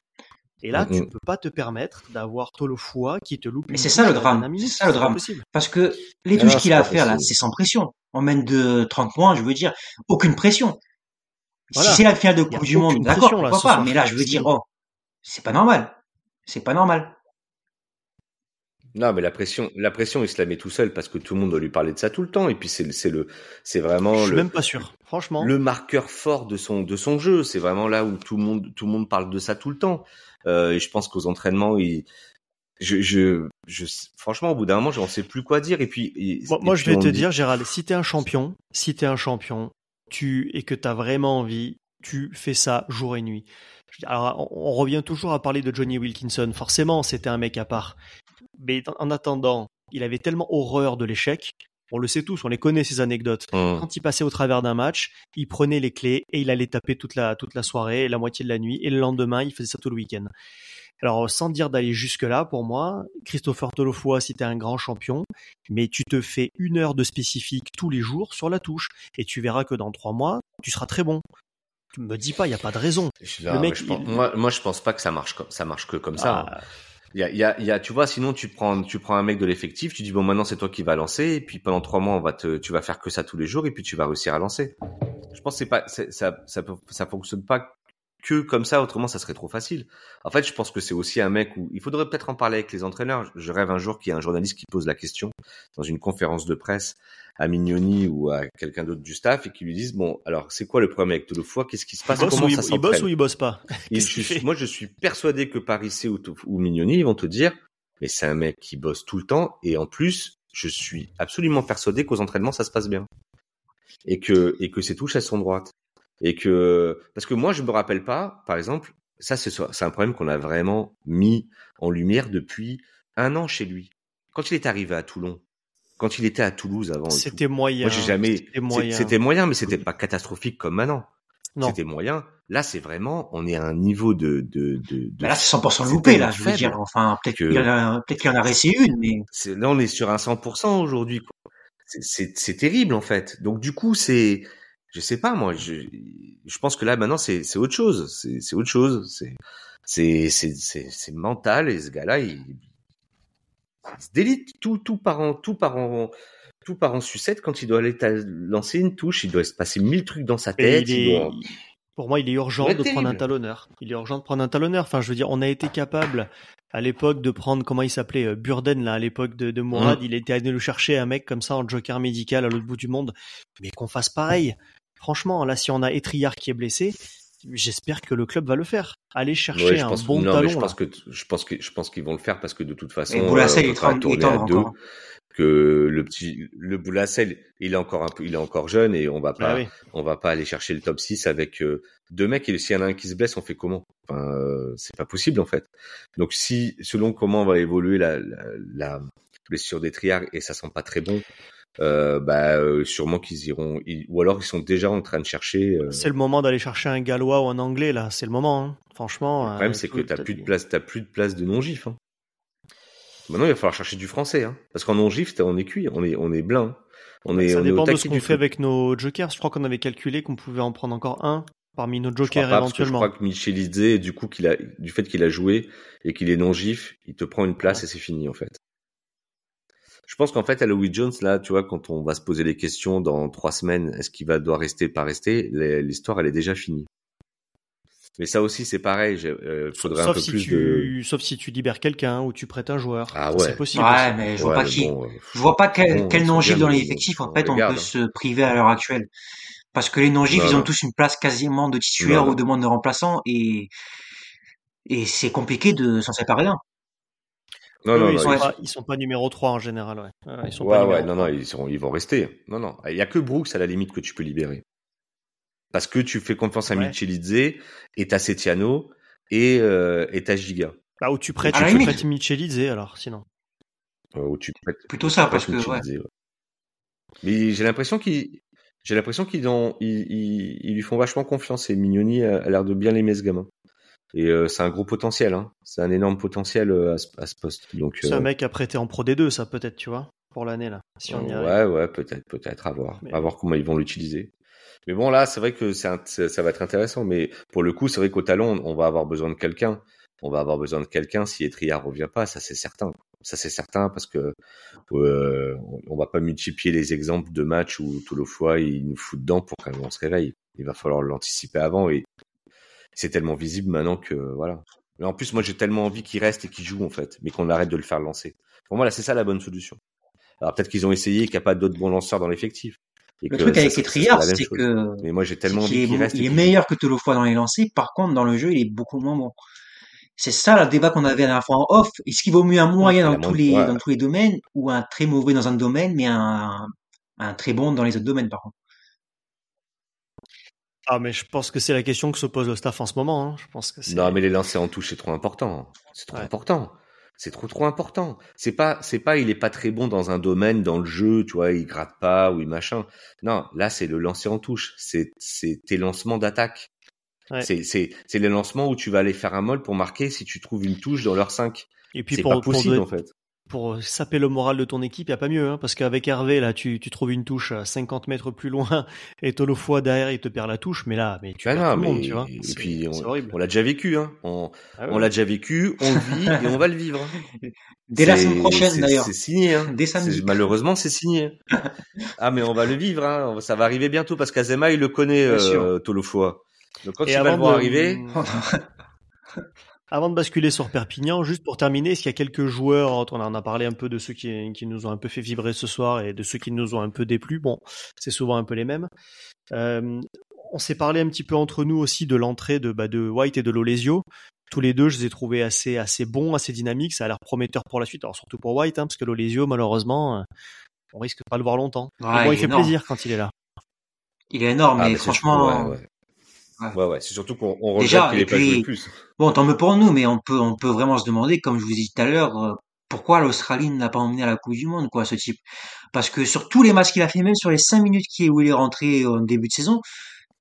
Et là, tu peux pas te permettre d'avoir Tolofoua qui te loupe. Mais c'est ça le drame. C'est ça le drame. Parce que les touches qu'il a à faire là, c'est sans pression. On mène de 30 points, je veux dire, aucune pression. Si c'est la finale de Coupe du Monde, d'accord, pourquoi pas. Mais là, je veux dire, oh, c'est pas normal. C'est pas normal. Non, mais la pression, la pression, il se la met tout seul parce que tout le monde doit lui parler de ça tout le temps. Et puis c'est, c'est le, c'est vraiment. Je suis même pas sûr, franchement. Le marqueur fort de son, de son jeu. C'est vraiment là où tout le monde, tout le monde parle de ça tout le temps. Euh, et je pense qu'aux entraînements, il, je, je, je, franchement, au bout d'un moment, je ne sais plus quoi dire. Et puis, moi, je vais te dire, Gérald, si t'es un champion, si t'es un champion, tu et que t'as vraiment envie, tu fais ça jour et nuit. Alors, on revient toujours à parler de Johnny Wilkinson. Forcément, c'était un mec à part. Mais en attendant, il avait tellement horreur de l'échec. On le sait tous, on les connaît ces anecdotes. Mmh. Quand il passait au travers d'un match, il prenait les clés et il allait taper toute la, toute la soirée, la moitié de la nuit, et le lendemain, il faisait ça tout le week-end. Alors, sans dire d'aller jusque-là, pour moi, Christopher Tolofoa, si un grand champion, mais tu te fais une heure de spécifique tous les jours sur la touche, et tu verras que dans trois mois, tu seras très bon. Tu me dis pas, il n'y a pas de raison. moi, moi, je pense pas que ça marche, ça marche que comme ça. Hein. Il y a, y, a, tu vois, sinon tu prends, tu prends un mec de l'effectif, tu dis bon maintenant c'est toi qui vas lancer, et puis pendant trois mois on va te, tu vas faire que ça tous les jours, et puis tu vas réussir à lancer. Je pense que c'est pas, ça, ça, ça fonctionne pas que comme ça, autrement ça serait trop facile. En fait, je pense que c'est aussi un mec où il faudrait peut-être en parler avec les entraîneurs. Je rêve un jour qu'il y ait un journaliste qui pose la question dans une conférence de presse à Mignoni ou à quelqu'un d'autre du staff et qui lui dise bon alors c'est quoi le problème avec Touloufoua Qu'est-ce qui se passe? Comment ça il, il bosse ou il bosse pas? Moi je suis persuadé que Paris ou, ou Mignoni ils vont te dire mais c'est un mec qui bosse tout le temps et en plus je suis absolument persuadé qu'aux entraînements ça se passe bien. Et que et que ses touches elles sont droites et que parce que moi je me rappelle pas, par exemple, ça c'est c'est un problème qu'on a vraiment mis en lumière depuis un an chez lui. Quand il est arrivé à Toulon, quand il était à Toulouse avant, c'était moyen. Moi j'ai jamais, c'était moyen. c'était moyen, mais c'était pas catastrophique comme maintenant. C'était moyen. Là, c'est vraiment, on est à un niveau de, de, de, bah là, c'est 100% loupé, là, je veux dire. Enfin, peut-être qu'il y en a, peut-être qu'il y en a resté une, mais. Là, on est sur un 100% aujourd'hui, C'est terrible, en fait. Donc, du coup, c'est, je sais pas, moi, je, je pense que là, maintenant, c'est, c'est autre chose. C'est, c'est autre chose. C'est, c'est, c'est, c'est, mental, et ce gars-là, il, il se délite. Tout, tout part en, tout part en, tout part en sucette quand il doit aller lancer une touche, il doit se passer mille trucs dans sa tête. Pour moi, il est urgent de prendre un talonneur. Il est urgent de prendre un talonneur. Enfin, je veux dire, on a été capable à l'époque de prendre comment il s'appelait euh, Burden là à l'époque de, de Mourad. Mmh. Il était allé le chercher un mec comme ça en joker médical à l'autre bout du monde. Mais qu'on fasse pareil. Franchement, là, si on a Etriard qui est blessé, j'espère que le club va le faire. Aller chercher un bon talon. je pense que je pense que je pense qu'ils vont le faire parce que de toute façon, euh, on est à deux. que le petit le Boulassel il est encore un peu il est encore jeune et on va pas ah on va pas aller chercher le top 6 avec euh, deux mecs et s'il y en a un qui se blesse on fait comment? Enfin euh, c'est pas possible en fait. Donc si selon comment va évoluer la, la, la blessure des triards et ça sent pas très bon euh, bah euh, sûrement qu'ils iront ou alors ils sont déjà en train de chercher c'est le moment d'aller chercher un gallois ou un anglais là c'est le moment hein. franchement le problème c'est que t'as plus de place t'as plus de place de non gif hein. Maintenant, il va falloir chercher du français, hein. parce qu'en non-gift, on est cuit, on est, on est blanc. On est, ça dépend de ce qu'on fait avec nos jokers. Je crois qu'on avait calculé qu'on pouvait en prendre encore un parmi nos jokers je éventuellement. je crois que Michelidze, du coup, qu'il a, du fait qu'il a joué et qu'il est non-gif, il te prend une place et c'est fini, en fait. Je pense qu'en fait, à Louis Jones, là, tu vois, quand on va se poser les questions dans trois semaines, est-ce qu'il va devoir rester, pas rester, l'histoire, elle est déjà finie. Mais ça aussi, c'est pareil. Il euh, faudrait un peu si plus tu, de. Sauf si tu libères quelqu'un ou tu prêtes un joueur. Ah ouais. C'est possible. Ouais, mais je vois pas qui. Euh, je vois pas quel, quel non-gif dans les effectifs en fait on peut se priver à l'heure actuelle. Parce que les non-gifs, ils ont tous une place quasiment de titulaire ou de monde de remplaçant et et c'est compliqué de s'en séparer d'un. Non, non, ils, sont pas, ils sont pas numéro 3 en général, ouais. Ils sont ouais, pas ouais, non, non, ils, sont, ils vont rester. Non, non. Il y a que Brooks à la limite que tu peux libérer parce que tu fais confiance à ouais. Michelidze et t'as Setiano et euh, et t'as Giga. Bah où tu prêtes, tu prêtes Michelidze alors sinon. Euh, où tu prêtes plutôt ça parce que ouais. ouais. Mais j'ai l'impression qu'ils j'ai l'impression qu'ils ont ils, ils, ils, lui font vachement confiance et Mignoni a, a l'air de bien l'aimer ce gamin. Et euh, c'est un gros potentiel, hein. c'est un énorme potentiel euh, à, ce, à ce poste. Donc c'est un mec à prêter en Pro D2, ça peut-être, tu vois, pour l'année là. Si on y ouais, ouais, peut-être, peut-être, à voir, Mais... à voir comment ils vont l'utiliser. Mais bon, là, c'est vrai que c'est ça va être intéressant. Mais pour le coup, c'est vrai qu'au talon, on va avoir besoin de quelqu'un. On va avoir besoin de quelqu'un si Etriard revient pas, ça c'est certain. Ça c'est certain parce que euh, on va pas multiplier les exemples de matchs où tout le fois il nous fout dedans pour qu'on se réveille. Il va falloir l'anticiper avant et c'est tellement visible maintenant que voilà. Mais en plus, moi j'ai tellement envie qu'il reste et qu'il joue en fait, mais qu'on arrête de le faire lancer. Pour moi, là, c'est ça la bonne solution. Alors peut-être qu'ils ont essayé qu'il n'y a pas d'autres bons lanceurs dans l'effectif le truc avec Etriard, c'est que. Mais moi, j'ai tellement envie qu'il reste. Il est meilleur que Tolofoy dans les lancers. Par contre, dans le jeu, il est beaucoup moins bon. C'est ça le débat qu'on avait la dernière fois en off. Est-ce qu'il vaut mieux un moyen dans tous les dans tous les domaines ou un très mauvais dans un domaine, mais un un très bon dans les autres domaines, par contre? Ah, mais je pense que c'est la question que se pose le staff en ce moment. Hein. Je pense que non, mais les lancers en touche, c'est trop important. C'est trop ouais. important c'est trop trop important. C'est pas c'est pas il est pas très bon dans un domaine dans le jeu, tu vois, il gratte pas ou il machin. Non, là c'est le lancer en touche, c'est c'est tes lancements d'attaque. Ouais. C'est c'est c'est les lancements où tu vas aller faire un molle pour marquer si tu trouves une touche dans leur 5. Et puis c'est pour, pas possible pour en fait pour saper le moral de ton équipe, y a pas mieux, hein, parce qu'avec Hervé, là, tu, tu trouves une touche à 50 mètres plus loin, et fois derrière, il te perd la touche, mais là, mais tu ah perds non, tout le mais... monde, tu vois. Et puis, on, on l'a déjà vécu, hein. On, ah ouais. on l'a déjà vécu, on le vit, et on va le vivre. Dès la semaine prochaine, d'ailleurs. C'est signé, hein. Dès samedi. Malheureusement, c'est signé. ah, mais on va le vivre, hein. Ça va arriver bientôt, parce qu'Azema, il le connaît, euh, Tolofoa. Donc quand et il va le voir de... arriver... Avant de basculer sur Perpignan, juste pour terminer, est-ce qu'il y a quelques joueurs, on en a parlé un peu de ceux qui, qui, nous ont un peu fait vibrer ce soir et de ceux qui nous ont un peu déplu. Bon, c'est souvent un peu les mêmes. Euh, on s'est parlé un petit peu entre nous aussi de l'entrée de, bah, de White et de Lolesio. tous les deux, je les ai trouvés assez assez bons, assez dynamiques. Ça a l'air prometteur pour la suite. Alors surtout pour White, hein, parce que l'Olesio, malheureusement, on risque pas de le voir longtemps. Ouais, bon, il il fait énorme. plaisir quand il est là. Il est énorme, Ah, mais franchement, surtout- ouais, ouais. Ouais, ouais, c'est surtout qu'on on regrette qu'il et ait pas joué plus. bon, tant mieux pour nous, mais on peut, on peut vraiment se demander, comme je vous ai dit tout à l'heure, euh, pourquoi l'Australie ne l'a pas emmené à la Coupe du Monde, quoi, ce type. Parce que sur tous les matchs qu'il a fait, même sur les cinq minutes qui, où il est rentré au début de saison,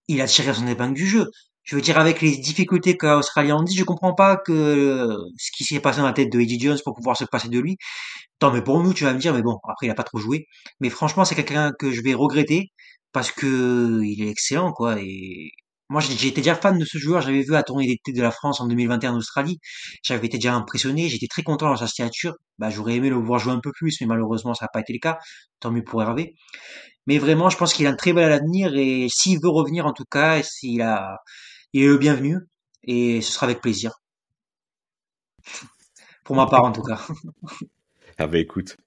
il a tiré son épingle du jeu. Je veux dire, avec les difficultés qu'a l'Australie en dit, je comprends pas que ce qui s'est passé dans la tête de Eddie Jones pour pouvoir se passer de lui. Tant mais pour nous, tu vas me dire, mais bon, après, il a pas trop joué. Mais franchement, c'est quelqu'un que je vais regretter parce que il est excellent, quoi. Et moi, été déjà fan de ce joueur. J'avais vu à la tournée d'été de la France en 2021 en Australie. J'avais été déjà impressionné. J'étais très content dans sa signature. Bah, j'aurais aimé le voir jouer un peu plus, mais malheureusement, ça n'a pas été le cas. Tant mieux pour Hervé. Mais vraiment, je pense qu'il a un très bel avenir et s'il veut revenir, en tout cas, s'il a, il est le bienvenu et ce sera avec plaisir. Pour ma part, en tout cas. Ah bah écoute,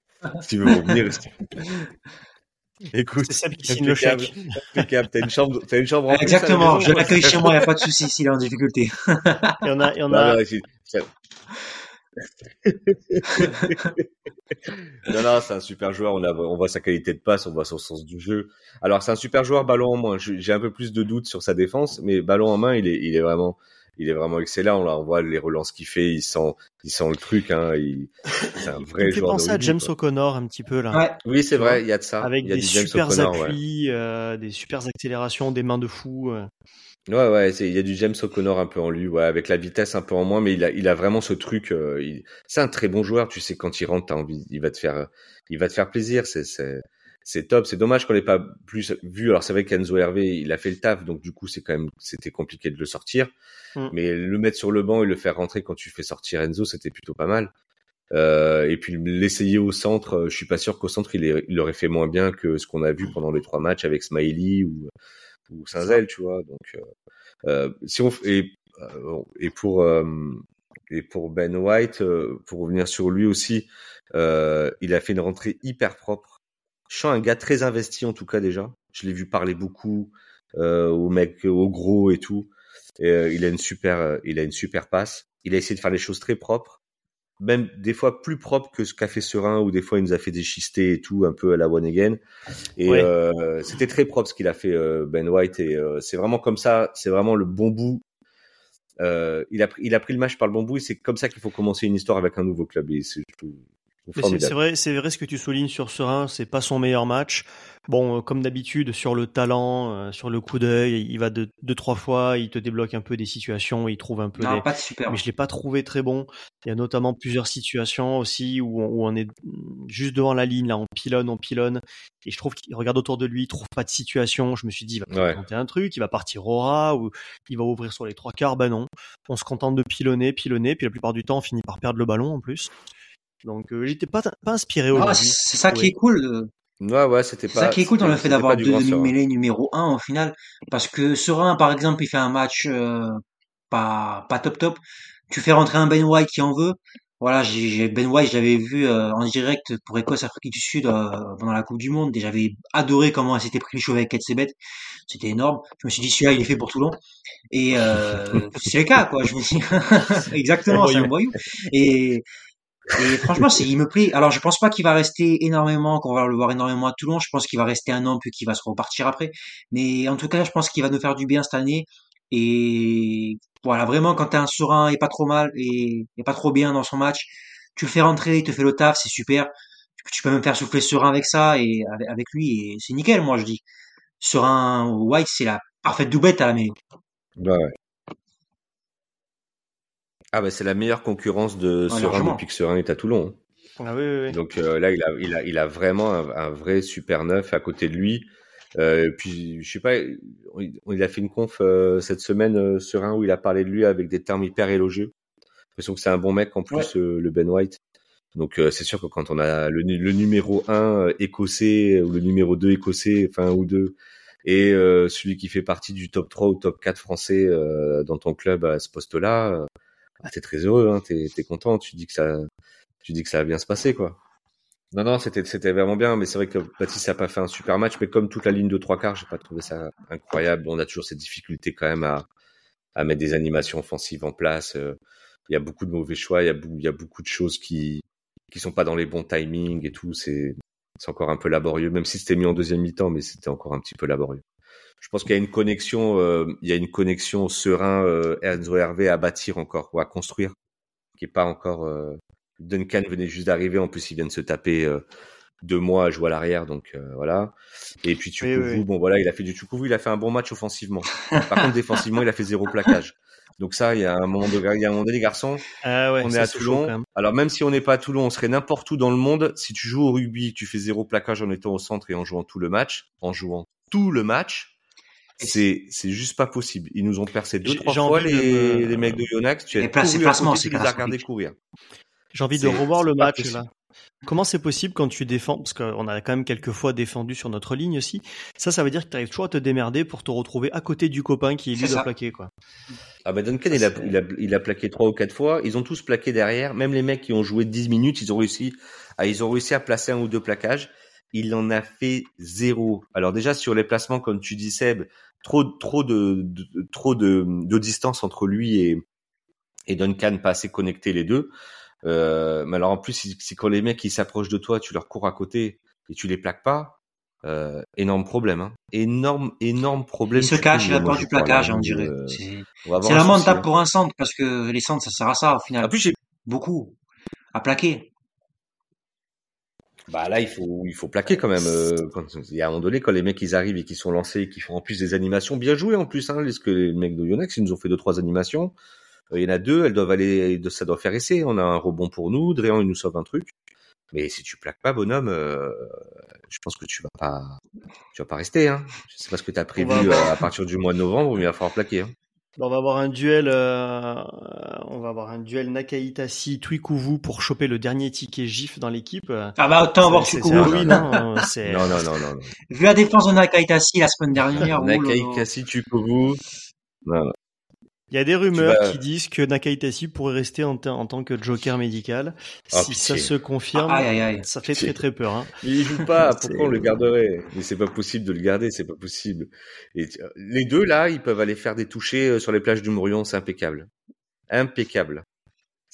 si tu veux revenir, écoute, C'est Seb qui signe le chèque. impeccable. T'as une chambre, t'as une chambre en Exactement. maison Je l'accueille chez moi. Il n'y a pas de souci s'il est en difficulté. Et on a, et on Non, a, non, non, non, c'est un super joueur. On, a, on voit sa qualité de passe, on voit son sens du jeu. Alors, c'est un super joueur ballon en main. J'ai un peu plus de doutes sur sa défense, mais ballon en main, il est, il est vraiment, il est vraiment excellent. Là, on voit les relances qu'il fait. Il sent, il sent le truc. Hein. Il, c'est un vrai fait joueur. de penser à rugby, James quoi. O'Connor un petit peu là. Ouais. Oui, c'est vrai. Il y a de ça. Avec il y a des James super ouais. appuis, euh, des super accélérations, des mains de fou. euh. Ouais, ouais, c'est- il y a du James O'Connor un peu en lui, ouais, avec la vitesse un peu en moins, mais il a, il a vraiment ce truc. euh, il- c'est un très bon joueur, tu sais, quand il rentre, t'as envie, il va te faire, il va te faire plaisir. C'est, c'est, c'est top. C'est dommage qu'on l'ait pas plus vu. Alors c'est vrai qu'Enzo Hervé, il a fait le taf, donc du coup c'est quand même, c'était compliqué de le sortir. Mm. Mais le mettre sur le banc et le faire rentrer quand tu fais sortir Enzo, c'était plutôt pas mal. Euh, et puis l'essayer au centre, euh, je suis pas sûr qu'au centre il, est- il aurait fait moins bien que ce qu'on a vu pendant les trois matchs avec Smiley ou ou Saint-Zel, tu vois. Donc euh, si on et et pour euh, et pour Ben White, pour revenir sur lui aussi, il a fait une rentrée hyper propre. Je sens un gars très investi en tout cas déjà. Je l'ai vu parler beaucoup euh, aux mecs, aux gros et tout. Et, euh, il a une super, euh, il a une super passe. Il a essayé de faire les choses très propres, même des fois plus propres que ce qu'a fait Serein, ou des fois il nous a fait déchister et tout, un peu à la one again. Et Ouais. euh, c'était très propre ce qu'il a fait euh, Ben White. Et euh, c'est vraiment comme ça, c'est vraiment le bon bout. Euh, il a pris, il a pris le match par le bon bout. Et c'est comme ça qu'il faut commencer une histoire avec un nouveau club. Et je trouve- c'est- vrai, c'est vrai ce que tu soulignes sur Serein, c'est pas son meilleur match. Bon, euh, comme d'habitude, sur le talent, euh, sur le coup d'œil, il va deux, deux, trois fois, il te débloque un peu des situations, il trouve un peu Non, des, pas de super. mais je l'ai pas trouvé très bon. Il y a notamment plusieurs situations aussi où on, où on est juste devant la ligne, là, on pilonne, on pilonne, et je trouve qu'il regarde autour de lui, il trouve pas de situation. Je me suis dit, il va Ouais. tenter un truc, il va partir au ras, ou il va ouvrir sur les trois quarts. Ben non, on se contente de pilonner, pilonner, puis la plupart du temps, on finit par perdre le ballon en plus. Donc, euh, j'étais pas, pas inspiré Ah, aujourd'hui. c'est ça qui est cool. Ouais, ouais, c'était C'est pas. ça qui est cool dans le fait d'avoir deux demi-mêlées numéro un au final. Parce que Serein, par exemple, il fait un match euh, pas, pas top top. Tu fais rentrer un Ben White qui en veut. Voilà, j'ai j'ai- Ben White, je l'avais vu euh, en direct pour Écosse Afrique du Sud euh, pendant la Coupe du Monde et j'avais adoré comment elle s'était pris le chaud avec Ketsebet. C'était énorme. Je me suis dit celui-là il est fait pour Toulon. Et euh, c'est le cas quoi. Je me suis exactement, c'est un voyou. Et et franchement, c'est, il me plaît. Alors, je pense pas qu'il va rester énormément, qu'on va le voir énormément à Toulon. Je pense qu'il va rester un an, puis qu'il va se repartir après. Mais en tout cas, je pense qu'il va nous faire du bien cette année. Et voilà, vraiment, quand t'as un serein et pas trop mal et, pas trop bien dans son match, tu le fais rentrer, il te fait le taf, c'est super. Tu peux même faire souffler serein avec ça et avec, lui, et c'est nickel, moi, je dis. Serein White, c'est la parfaite doublette à la mêlée. Ouais, ouais. Ah bah c'est la meilleure concurrence de Serein largement. depuis que Serein est à Toulon. hein. Ah oui, oui, oui. Donc euh, là, il a, il a, il a vraiment un, un vrai super neuf à côté de lui. Euh, puis je sais pas, il, a fait une conf euh, cette semaine Serein où il a parlé de lui avec des termes hyper élogieux. J'ai l'impression que c'est un bon mec en plus le Ben White. Donc c'est sûr que quand on a le, nu- le numéro 1 écossais ou le numéro 2 écossais, enfin ou deux, et celui qui fait partie du top 3 ou top 4 français dans ton club à ce poste-là, ah, t'es très heureux, hein, t'es, content, tu dis que ça, tu dis que ça va bien se passer, quoi. Non, non, c'était, c'était vraiment bien, mais c'est vrai que Baptiste n'a pas fait un super match, mais comme toute la ligne de trois quarts, j'ai pas trouvé ça incroyable. On a toujours cette difficulté quand même à, à mettre des animations offensives en place. euh. il y a beaucoup de mauvais choix, il y a, y a beaucoup de choses qui qui sont pas dans les bons timings et tout. C'est c'est encore un peu laborieux, même si c'était mis en deuxième mi-temps, mais c'était encore un petit peu laborieux. Je pense qu'il y a une connexion, euh, il y a une connexion serein euh, Enzo Hervé à bâtir encore ou à construire, qui est pas encore. Euh, Duncan venait juste d'arriver, en plus il vient de se taper euh, deux mois à jouer à l'arrière, donc euh, voilà. Et puis Tukovu, bon voilà, il a fait du Tukovu, il a fait un bon match offensivement. Par contre défensivement, il a fait zéro plaquage. Donc ça, il y a un moment de, il y a un moment donné, garçon. Ah ouais, on est à Toulon. Alors même si on n'est pas à Toulon, on serait n'importe où dans le monde. Si tu joues au rugby, tu fais zéro plaquage en étant au centre et en jouant tout le match, en jouant tout le match, c'est c'est juste pas possible. Ils nous ont percé deux trois fois les, de... les mecs de Yonax. Tu as placements, regardés courir. J'ai envie de revoir le match possible. là. Comment c'est possible quand tu défends Parce qu'on a quand même quelques fois défendu sur notre ligne aussi. Ça, ça veut dire que tu arrives toujours à te démerder pour te retrouver à côté du copain qui lui doit plaquer. Quoi. Ah bah Duncan, ça, il, a, il, a, il a plaqué trois ou quatre fois. Ils ont tous plaqué derrière. Même les mecs qui ont joué 10 minutes, ils ont réussi à, ils ont réussi à placer un ou deux plaquages. Il en a fait zéro. Alors déjà sur les placements, comme tu dis Seb, trop trop de, de trop de, de distance entre lui et, et Duncan, pas assez connectés les deux. Euh, mais alors en plus, c'est quand les mecs ils s'approchent de toi, tu leur cours à côté et tu les plaques pas. Euh, énorme problème, hein. énorme, énorme problème. Il se cache, il a peur du plaquage, on dirait. Euh, c'est une tape pour un centre parce que les centres, ça sert à ça au final. En plus, j'ai beaucoup à plaquer. Bah là, il faut, il faut plaquer quand même. Euh, quand, il y a un moment donné, quand les mecs ils arrivent et qu'ils sont lancés, et qu'ils font en plus des animations bien jouées en plus. Hein, parce que les mecs de Yonex, ils nous ont fait deux trois animations. Il y en a deux, elles doivent aller, ça doit faire essai. On a un rebond pour nous, Dréan il nous sauve un truc. Mais si tu plaques pas, bonhomme, euh, je pense que tu vas pas, tu vas pas rester. Hein. Je sais pas ce que tu as prévu va... à partir du mois de novembre, mais il va falloir plaquer. Hein. On va avoir un duel, euh, on va avoir un duel Nakaitasi Twikuvu pour choper le dernier ticket GIF dans l'équipe. Ah bah autant avoir Twikuvu. Oui, non, non, non, non, non, Vu la défense de Nakaitasi la semaine dernière. Nakaitasi Twikuvu. Non, non. Il y a des rumeurs vas... qui disent que Nakaitasi pourrait rester en, en, tant que joker médical. Oh, si pitié. ça se confirme, ah, aïe, aïe. ça fait très très peur. Hein. Il joue pas, pourquoi on le garderait? Mais c'est pas possible de le garder, c'est pas possible. Et les deux là, ils peuvent aller faire des touchés sur les plages du Mourion, c'est impeccable, impeccable.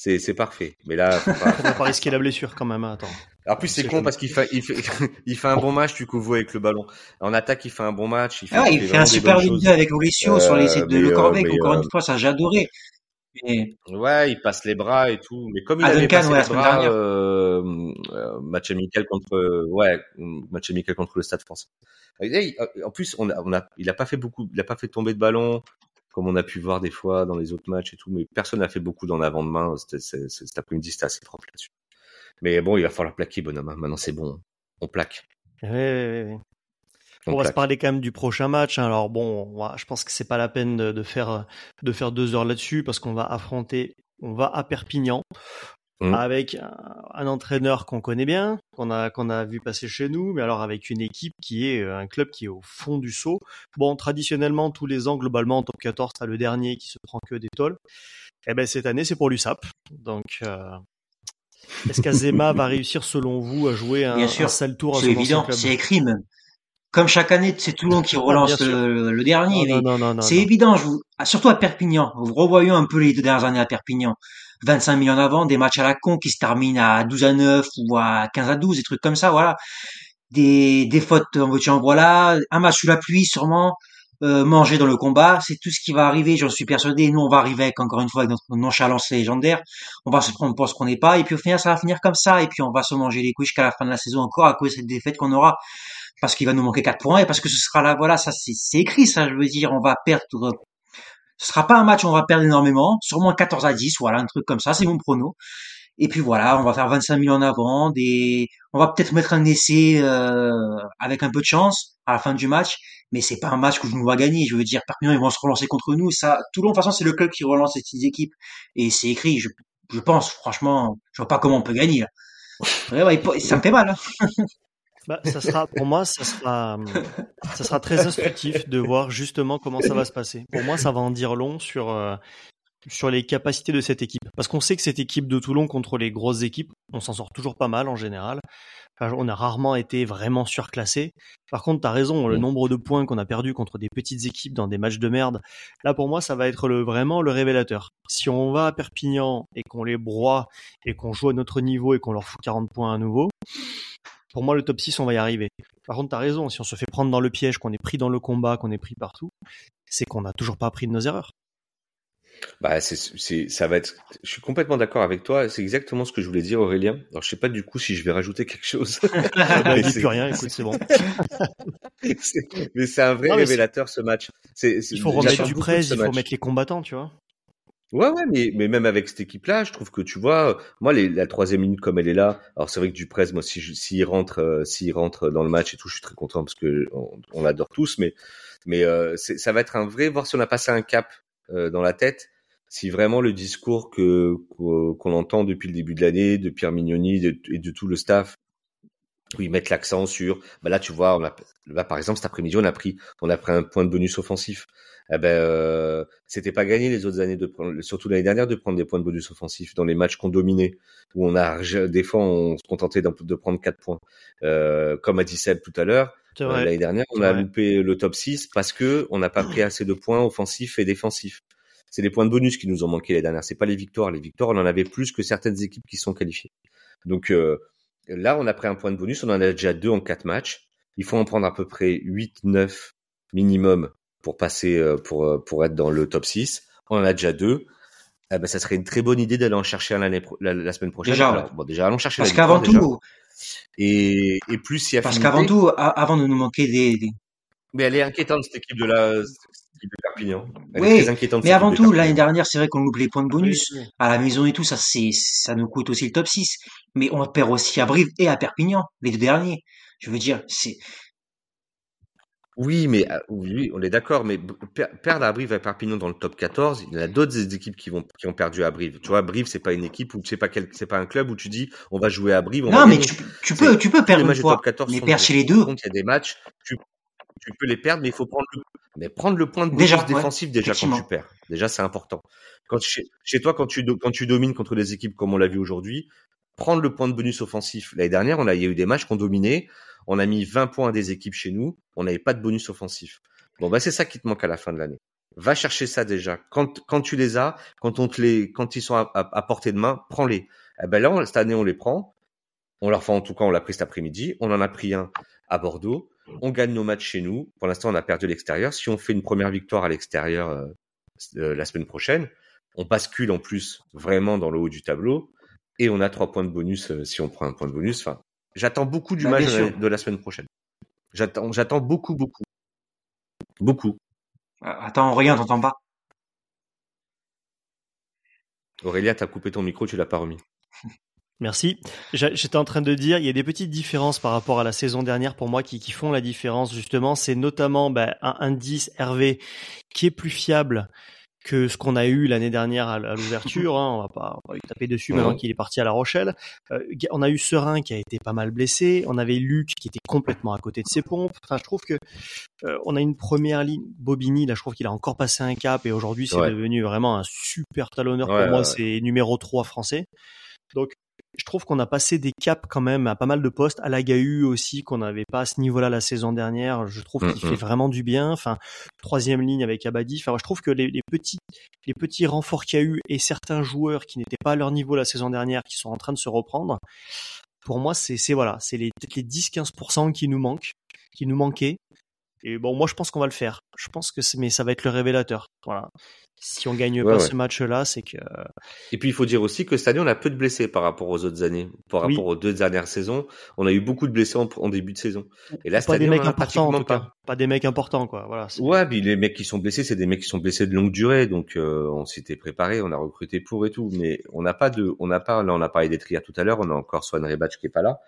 C'est c'est parfait. Mais là, faut pas... on va pas risquer la blessure quand même. Hein, attends. Alors plus c'est con parce qu'il fait, il fait, il fait un bon match du coup vous avec le ballon. En attaque il fait un bon match. Il fait, ah ouais, il, il fait un super ligne avec Mauricio euh, sur les sites de Le Corbeck. Euh, encore euh... une fois, ça j'ai adoré. Mais... Ouais, il passe les bras et tout. Mais comme il ah, avait Duncan, passé ouais, les bras, euh, match amical contre, ouais, match amical contre le Stade Français. En plus, on a, on a, il a pas fait beaucoup, il a pas fait tomber de ballon comme on a pu voir des fois dans les autres matchs et tout. Mais personne n'a fait beaucoup dans l'avant de main. Cet après-midi, c'était assez propre là-dessus. Mais bon, il va falloir plaquer, bonhomme. Hein. Maintenant, c'est bon. On plaque. Oui, oui, oui. On, on va se parler quand même du prochain match. Hein. Alors bon, je pense que c'est pas la peine de, de, faire de faire deux heures là-dessus parce qu'on va affronter, on va à Perpignan mmh. avec un, entraîneur qu'on connaît bien, qu'on a qu'on a vu passer chez nous, mais alors avec une équipe qui est un club qui est au fond du saut. Bon, traditionnellement tous les ans globalement en top 14, t'as le dernier qui se prend que des tolls. Et eh ben cette année c'est pour l'USAP. Donc euh, est-ce qu'Azema va réussir, selon vous, à jouer un, Bien sûr, un sale tour C'est évident, c'est écrit même. Comme chaque année, c'est Toulon qui relance le, le, dernier. Non, non, non, non c'est évident, je vous, surtout à Perpignan. Revoyons un peu les deux dernières années à Perpignan. 25 millions avant, des matchs à la con qui se terminent à 12 à 9 ou à 15 à 12, des trucs comme ça, voilà. Des, des fautes en voiture en voilà, un match sous la pluie sûrement, euh, manger dans le combat, c'est tout ce qui va arriver, j'en suis persuadé. Nous, on va arriver avec, encore une fois, avec notre nonchalance légendaire. On va se prendre pour ce qu'on n'est pas, et puis au final, ça va finir comme ça, et puis on va se manger les couilles jusqu'à la fin de la saison encore à cause de cette défaite qu'on aura, parce qu'il va nous manquer 4 points, et parce que ce sera là, voilà, ça c'est écrit, ça, je veux dire, on va perdre. Ce sera pas un match où on va perdre énormément, sûrement 14 à 10, voilà, un truc comme ça, c'est mon prono. Et puis voilà, on va faire 25 000 en avant, des, on va peut-être mettre un essai euh, avec un peu de chance à la fin du match, mais c'est pas un match que je nous va gagner. Je veux dire, Perpignan ils vont se relancer contre nous. Ça, Toulon de toute façon c'est le club qui relance ces petites équipes et c'est écrit. Je, je pense franchement, je vois pas comment on peut gagner. Là. Ouais, ouais, ça me fait mal. Hein. Bah, ça sera, pour moi, ça sera, ça sera très instructif de voir justement comment ça va se passer. Pour moi, ça va en dire long sur euh, sur les capacités de cette équipe. Parce qu'on sait que cette équipe de Toulon contre les grosses équipes, on s'en sort toujours pas mal en général. on a rarement été vraiment surclassé. Par contre, t'as raison, le nombre de points qu'on a perdu contre des petites équipes dans des matchs de merde, là pour moi, ça va être le, vraiment le révélateur. Si on va à Perpignan et qu'on les broie et qu'on joue à notre niveau et qu'on leur fout 40 points à nouveau, pour moi, le top 6, on va y arriver. Par contre, t'as raison, si on se fait prendre dans le piège, qu'on est pris dans le combat, qu'on est pris partout, c'est qu'on n'a toujours pas appris de nos erreurs. Bah, c'est, ça va être. Je suis complètement d'accord avec toi. C'est exactement ce que je voulais dire, Aurélien. Alors, je sais pas du coup si je vais rajouter quelque chose. bah, dis plus rien. Écoute, c'est bon. mais c'est un vrai révélateur ce match. Il faut remettre du presse, il faut mettre les combattants, tu vois. Ouais, ouais, mais, mais même avec cette équipe-là, je trouve que tu vois, moi, la troisième minute comme elle est là, alors c'est vrai que Duprez, moi, s'il si, si rentre, euh, s'il rentre dans le match et tout, je suis très content parce que on, on l'adore tous, mais, mais euh, ça va être un vrai, voir si on a passé un cap euh, dans la tête, si vraiment le discours que qu'on entend depuis le début de l'année de Pierre Mignoni et de tout le staff où ils mettent l'accent sur bah là tu vois on a là par exemple cet après-midi on a pris on a pris un point de bonus offensif eh ben euh, c'était pas gagné les autres années de prendre surtout l'année dernière de prendre des points de bonus offensifs dans les matchs qu'on dominait où on a des fois on se contentait de prendre quatre points. Euh, comme a dit Seb tout à l'heure euh, l'année dernière on a loupé le top 6 parce que on n'a pas pris assez de points offensifs et défensifs. C'est les points de bonus qui nous ont manqué les dernières c'est pas les victoires. Les victoires on en avait plus que certaines équipes qui sont qualifiées. Donc euh, Là, on a pris un point de bonus, on en a déjà deux en quatre matchs. Il faut en prendre à peu près 8, 9 minimum pour passer, euh, pour, euh, pour être dans le top 6. On en a déjà deux. Eh ben, ça serait une très bonne idée d'aller en chercher un la, semaine prochaine. Déjà, bon, déjà allons chercher. Parce qu'avant tout, et, et plus si Parce qu'avant tout, avant de nous manquer des, des, Mais elle est inquiétante cette équipe de la de Perpignan. Elle oui, mais avant tout, l'année dernière, c'est vrai qu'on loupe les points de bonus à la maison et tout, ça, c'est, ça nous coûte aussi le top 6. Mais on perd aussi à Brive et à Perpignan, les deux derniers. Je veux dire, c'est. Oui, mais ah, oui, on est d'accord, mais perdre à Brive et à Perpignan dans le top 14, il y a d'autres équipes qui vont qui ont perdu à Brive. Tu vois, Brive, c'est pas une équipe ou c'est pas quel, c'est pas un club où tu dis on va jouer à Brive. On non, mais tu, tu peux tu peux perdre une fois, top 14 mais perdre chez les deux. il y a des matchs, tu tu peux les perdre, mais il faut prendre le, mais prendre le point de bonus déjà, défensif déjà quand tu perds. Déjà, c'est important. Quand chez, chez toi, quand tu, quand tu domines contre des équipes comme on l'a vu aujourd'hui, prendre le point de bonus offensif. L'année dernière, on a, il y a eu des matchs qu'on dominait. On a mis 20 points des équipes chez nous. On n'avait pas de bonus offensif. Bon, bah, c'est ça qui te manque à la fin de l'année. Va chercher ça déjà. Quand, tu les as, quand on te les, quand ils sont à, portée de main, prends-les. Eh ben là, cette année, on les prend. On leur fait, en tout cas, on l'a pris cet après-midi. On en a pris un à Bordeaux on gagne nos matchs chez nous. Pour l'instant, on a perdu l'extérieur. Si on fait une première victoire à l'extérieur euh, euh, la semaine prochaine, on bascule en plus vraiment dans le haut du tableau et on a trois points de bonus euh, si on prend un point de bonus. Enfin, j'attends beaucoup du bah, match de la semaine prochaine. J'attends, j'attends beaucoup, beaucoup, beaucoup. Attends, rien, t'entends pas? Aurélia, t'as coupé ton micro, tu l'as pas remis. Merci. J'étais en train de dire, il y a des petites différences par rapport à la saison dernière pour moi qui, qui font la différence justement. C'est notamment bah, un indice Hervé qui est plus fiable que ce qu'on a eu l'année dernière à, l'ouverture. Hein. On va pas, on va lui taper dessus maintenant qu'il est parti à La Rochelle. Euh, on a eu Serein qui a été pas mal blessé. On avait Luc qui était complètement à côté de ses pompes. Enfin, je trouve que euh, on a une première ligne. Bobigny, là, je trouve qu'il a encore passé un cap et aujourd'hui c'est devenu vraiment un super talonneur pour moi. C'est numéro 3 français. Donc je trouve qu'on a passé des caps quand même à pas mal de postes. À la GAU aussi, qu'on n'avait pas à ce niveau-là la saison dernière. Je trouve qu'il fait vraiment du bien. Enfin, troisième ligne avec Abadi. Enfin, je trouve que les, petits, les petits renforts qu'il y a eu et certains joueurs qui n'étaient pas à leur niveau la saison dernière, qui sont en train de se reprendre. Pour moi, c'est, voilà, c'est les, peut-être les 10-15% qui nous manquent, qui nous manquaient. Et bon, moi, je pense qu'on va le faire. Je pense que c'est, mais ça va être le révélateur. Voilà. Si on gagne pas ce match-là, c'est que. Et puis il faut dire aussi que cette année, on a peu de blessés par rapport aux autres années. Par rapport aux deux dernières saisons, on a eu beaucoup de blessés en, début de saison. Et là, pas des mecs importants en tout cas. Pas. des mecs importants, quoi. Voilà. Ouais, puis les mecs qui sont blessés, c'est des mecs qui sont blessés de longue durée, donc euh, on s'était préparé, on a recruté pour et tout, mais on n'a pas de, on n'a pas. Là, on a parlé des trias tout à l'heure. On a encore Swan Rebach qui est pas là.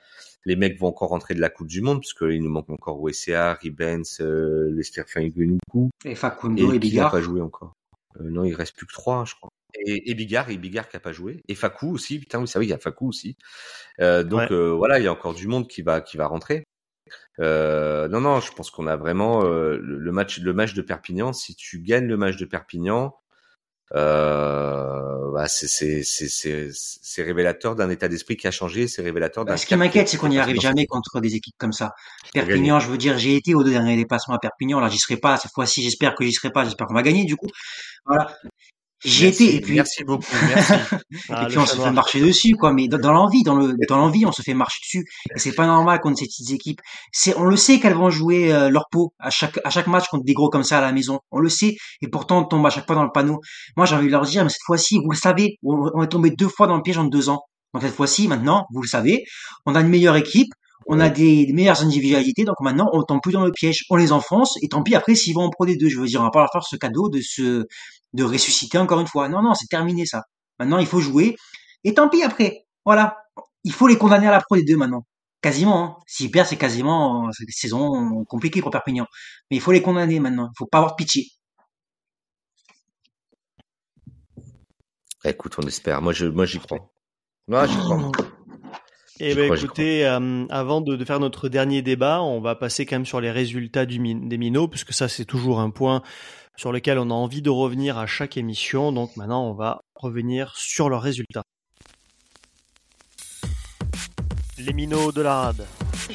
Les mecs vont encore rentrer de la Coupe du Monde puisqu'il nous manque encore OSCA, Ribens, euh, Lester et Facundo et, et Bigard. pas joué encore. Euh, non, il reste plus que trois, je crois. Et, et Bigard, et Bigard qui a pas joué, et Fakou aussi. Putain, vous savez, il y a Fakou aussi. Euh, donc euh, voilà, il y a encore du monde qui va qui va rentrer. Euh, non, non, je pense qu'on a vraiment euh, le, match le match de Perpignan. Si tu gagnes le match de Perpignan, euh, bah, c'est révélateur d'un état d'esprit qui a changé, c'est révélateur d'un. Ce qui m'inquiète, c'est qu'on n'y arrive jamais contre des équipes comme ça. Perpignan, je veux dire, j'ai été aux deux derniers déplacements à Perpignan, là j'y serai pas, cette fois-ci j'espère que j'y serai pas, j'espère qu'on va gagner du coup. Voilà. J'y étais et puis merci beaucoup. Merci. et puis on se fait marcher dessus quoi, mais dans, l'envie, dans le dans l'envie, on se fait marcher dessus. Et c'est pas normal contre ces petites équipes. C'est on le sait qu'elles vont jouer euh, leur peau à chaque à chaque match contre des gros comme ça à la maison. On le sait et pourtant on tombe à chaque fois dans le panneau. Moi j'ai envie de leur dire mais cette fois-ci, vous le savez, on, est tombé deux fois dans le piège en deux ans. Donc cette fois-ci, maintenant, vous le savez, on a une meilleure équipe, on a des, meilleures individualités, donc maintenant on tombe plus dans le piège, on les enfonce, et tant pis après s'ils vont en Pro des deux, je veux dire, on va pas leur faire ce cadeau de se de ressusciter encore une fois. Non, non, c'est terminé ça. Maintenant il faut jouer, et tant pis après. Voilà, il faut les condamner à la Pro des deux maintenant. Quasiment. Hein. S'ils perdent, c'est quasiment c'est une saison compliquée pour Perpignan. Mais il faut les condamner maintenant. Il faut pas avoir pitié. Écoute, on espère. Moi, je, moi, j'y crois. Moi, j'y crois. Eh ben, écoutez, euh, avant de, de, faire notre dernier débat, on va passer quand même sur les résultats du des minots, puisque ça c'est toujours un point sur lequel on a envie de revenir à chaque émission. Donc maintenant, on va revenir sur leurs résultats. Les minots de la rade.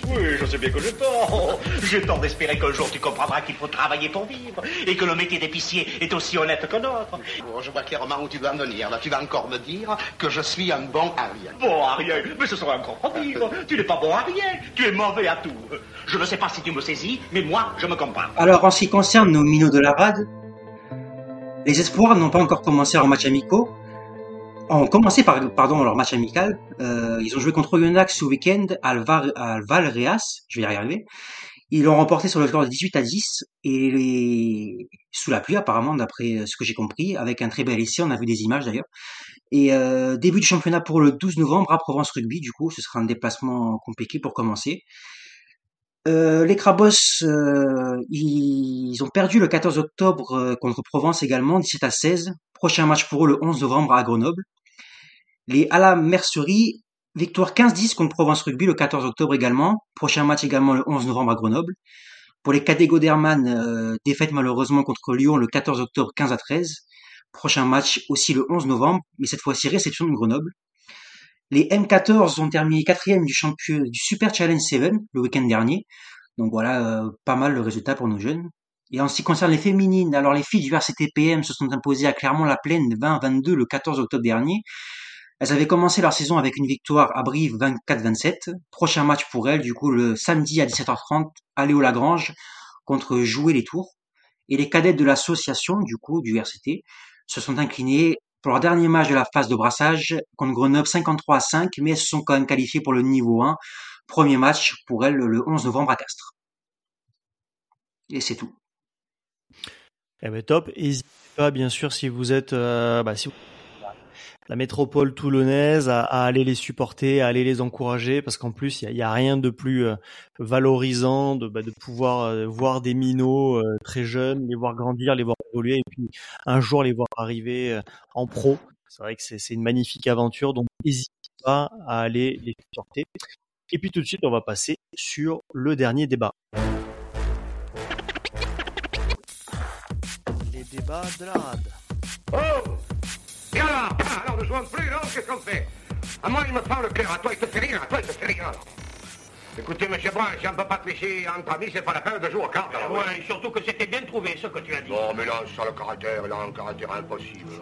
Oui, je sais bien que j'ai tort. J'ai tort d'espérer qu'un jour tu comprendras qu'il faut travailler pour vivre et que le métier d'épicier est aussi honnête que notre. Bon, je vois clairement où tu vas en venir. Là, tu vas encore me dire que je suis un bon Ariel. Bon Ariel Mais ce serait encore pire. Tu n'es pas bon Ariel. Tu es mauvais à tout. Je ne sais pas si tu me saisis, mais moi, je me compare. Alors, en ce qui concerne nos minots de la rade, les espoirs n'ont pas encore commencé en match amicaux ont commencé par pardon leur match amical. Euh, ils ont joué contre Oyonnax ce week-end à, à Valreas, je vais y arriver. Ils l'ont remporté sur le score de 18 à 10 et les... sous la pluie apparemment d'après ce que j'ai compris, avec un très bel essai, on a vu des images d'ailleurs. Et euh, début du championnat pour le 12 novembre à Provence Rugby, du coup ce sera un déplacement compliqué pour commencer. Euh, les Crabos, ils ont perdu le 14 octobre contre Provence également, 17 à 16. Prochain match pour eux le 11 novembre à Grenoble. Les à la Mercerie, victoire 15-10 contre Provence Rugby le 14 octobre également. Prochain match également le 11 novembre à Grenoble. Pour les cadets Goderman, euh, défaite malheureusement contre Lyon le 14 octobre 15 à 13. Prochain match aussi le 11 novembre, mais cette fois-ci réception de Grenoble. Les M14 ont terminé quatrième du champion du Super Challenge 7 le week-end dernier. Donc voilà, euh, pas mal le résultat pour nos jeunes. Et en ce qui concerne les féminines, alors les filles du RCTPM se sont imposées à Clermont-la-Plaine 20-22 le 14 octobre dernier. Elles avaient commencé leur saison avec une victoire à Brive 24-27. Prochain match pour elles, du coup, le samedi à 17h30, à Léo-Lagrange contre Jouer les Tours. Et les cadettes de l'association, du coup, du RCT, se sont inclinés pour leur dernier match de la phase de brassage contre Grenoble 53 à 5, mais elles se sont quand même qualifiées pour le niveau 1. Premier match pour elles le 11 novembre à Castres. Et c'est tout. Eh ben top. N'hésitez pas, bien sûr, si vous êtes, euh, bah, si la métropole toulonnaise à, aller les supporter, à aller les encourager, parce qu'en plus, il n'y a, rien de plus euh, valorisant de, bah, de pouvoir euh, voir des minots euh, très jeunes, les voir grandir, les voir évoluer, et puis un jour les voir arriver en pro. C'est vrai que c'est une magnifique aventure, donc n'hésitez pas à aller les supporter. Et puis tout de suite, on va passer sur le dernier débat. Les débats de la rade. Oh et alors ah, Alors ne jouons plus, non Qu'est-ce qu'on fait À moi, il me prend le cœur. À toi, il te fait rien. À toi, il te fait rien. Écoutez, monsieur Brun, si on ne peut pas te laisser entre amis, c'est pas la peine de jouer au cartes. Ouais, surtout que c'était bien trouvé, ce que tu as dit. Bon, mais là, sur le caractère, il a un caractère impossible.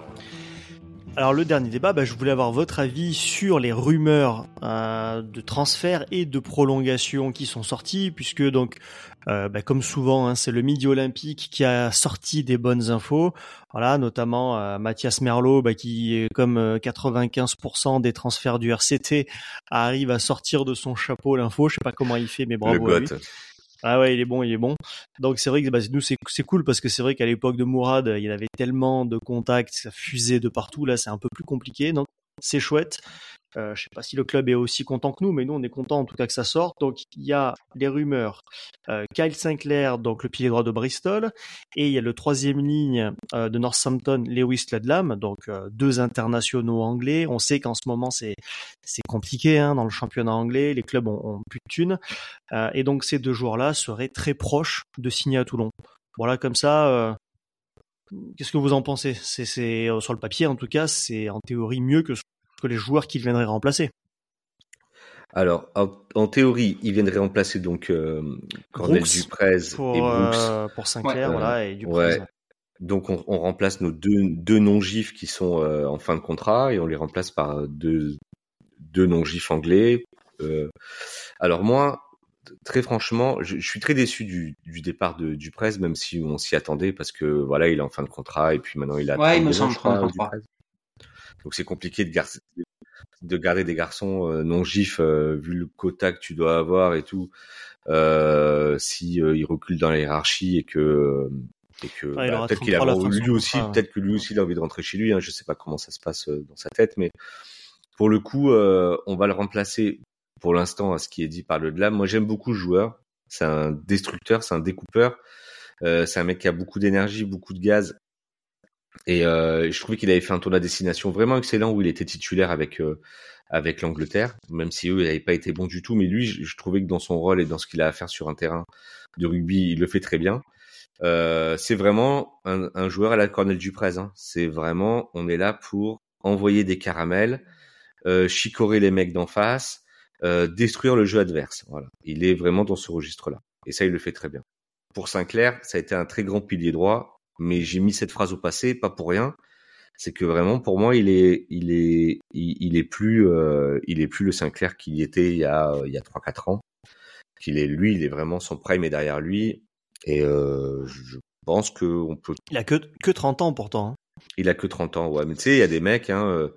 Alors le dernier débat, bah, je voulais avoir votre avis sur les rumeurs euh, de transfert et de prolongation qui sont sorties, puisque donc euh, bah, comme souvent, hein, c'est le Midi Olympique qui a sorti des bonnes infos. Voilà, notamment euh, Mathias Merlot, bah, qui, comme 95% des transferts du RCT, arrive à sortir de son chapeau l'info. Je sais pas comment il fait, mais bravo à lui. Ah ouais, il est bon, il est bon. Donc c'est vrai que bah, nous c'est cool parce que c'est vrai qu'à l'époque de Mourad, il avait tellement de contacts, ça fusait de partout. Là, c'est un peu plus compliqué, donc c'est chouette. Euh, je sais pas si le club est aussi content que nous, mais nous on est content en tout cas que ça sorte. Donc il y a les rumeurs. Euh, Kyle Sinclair, donc le pilier droit de Bristol, et il y a le troisième ligne euh, de Northampton, Lewis Ludlam, donc deux internationaux anglais. On sait qu'en ce moment c'est compliqué hein, dans le championnat anglais, les clubs ont, ont plus de thunes, et donc ces deux joueurs-là seraient très proches de signer à Toulon. Voilà comme ça Qu'est-ce que vous en pensez? C'est sur le papier en tout cas, c'est en théorie mieux que que les joueurs qui viendraient remplacer. Alors, en, en théorie, ils viendraient remplacer donc euh, Cornel Brooks Duprez pour et Brooks. euh, pour Sinclair, Ouais. voilà, et du Ouais. Donc, on, on remplace nos deux, deux non-gifs qui sont euh, en fin de contrat et on les remplace par deux, deux non-gifs anglais. Euh, alors moi, très franchement, je, je suis très déçu du, du départ de Duprez, même si on s'y attendait parce que voilà, il est en fin de contrat et puis maintenant il a Ouais, il me 32 ans, semble, je crois, 33. Donc c'est compliqué de, gar- de garder des garçons euh, non gifs euh, vu le quota que tu dois avoir et tout. Euh, si euh, il recule dans la hiérarchie et que et que Ouais, bah, peut-être qu'il a 33 à la fin de lui aussi ouais. peut-être que lui aussi il a envie de rentrer chez lui. Hein, je sais pas comment ça se passe dans sa tête, mais pour le coup, euh, on va le remplacer pour l'instant à ce qui est dit par le de Moi, j'aime beaucoup le joueur. C'est un destructeur, c'est un découpeur. Euh, c'est un mec qui a beaucoup d'énergie, beaucoup de gaz. Et euh, je trouvais qu'il avait fait un tour à destination vraiment excellent où il était titulaire avec euh, avec l'Angleterre, même si eux n'avaient pas été bons du tout. Mais lui, je, trouvais que dans son rôle et dans ce qu'il a à faire sur un terrain de rugby, il le fait très bien. Euh, c'est vraiment un, un joueur à la Cornel Duprez. Hein. C'est vraiment, on est là pour envoyer des caramels, euh, chicorer les mecs d'en face, euh, détruire le jeu adverse. Voilà. Il est vraiment dans ce registre-là. Et ça, il le fait très bien. Pour Sinclair, ça a été un très grand pilier droit, mais j'ai mis cette phrase au passé, pas pour rien. C'est que vraiment, pour moi, il est, il est, il, il est plus, euh, il est plus le Sinclair qu'il était il y a, il y a trois, quatre ans. Qu'il est, lui, il est vraiment son prime est derrière lui. Et euh, je pense que on peut Il a que que 30 ans pourtant. hein. il a que 30 ans, ouais. Mais tu sais, il y a des mecs, hein, euh,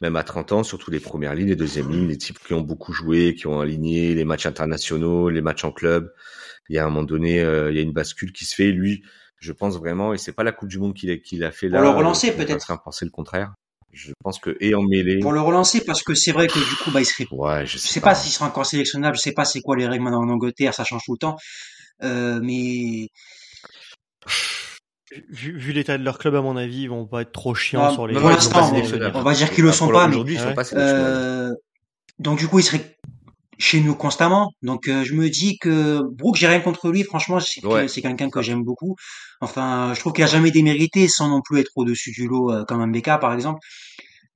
même à 30 ans, surtout les premières lignes, les deuxièmes lignes, les types qui ont beaucoup joué, qui ont aligné les matchs internationaux, les matchs en club. Il y a un moment donné, euh, il y a une bascule qui se fait. Lui, je pense vraiment, et c'est pas la Coupe du Monde qu'il a, fait Pour là. le relancer, euh, me peut-être. ferait penser le contraire. Je pense que, et en mêlée. Pour le relancer, parce que c'est vrai que du coup, bah, il serait Ouais, je Je sais, sais pas s'il sera encore sélectionnable, je sais pas c'est quoi les règles maintenant en Angleterre, ça change tout le temps. Euh, mais Vu, vu l'état de leur club, à mon avis, ils vont pas être trop chiants Ah, sur les. pour l'instant, pas on- va dire qu'ils le Ah, sont pour pas, mais- Aujourd'hui, ils sont pas sélectionnables. euh, donc du coup il serait chez nous constamment. Donc euh, je me dis que Brooke, j'ai rien contre lui, franchement c'est Ouais. quelqu'un que j'aime beaucoup. Enfin, je trouve qu'il a jamais démérité sans non plus être au-dessus du lot euh, comme un BK par exemple.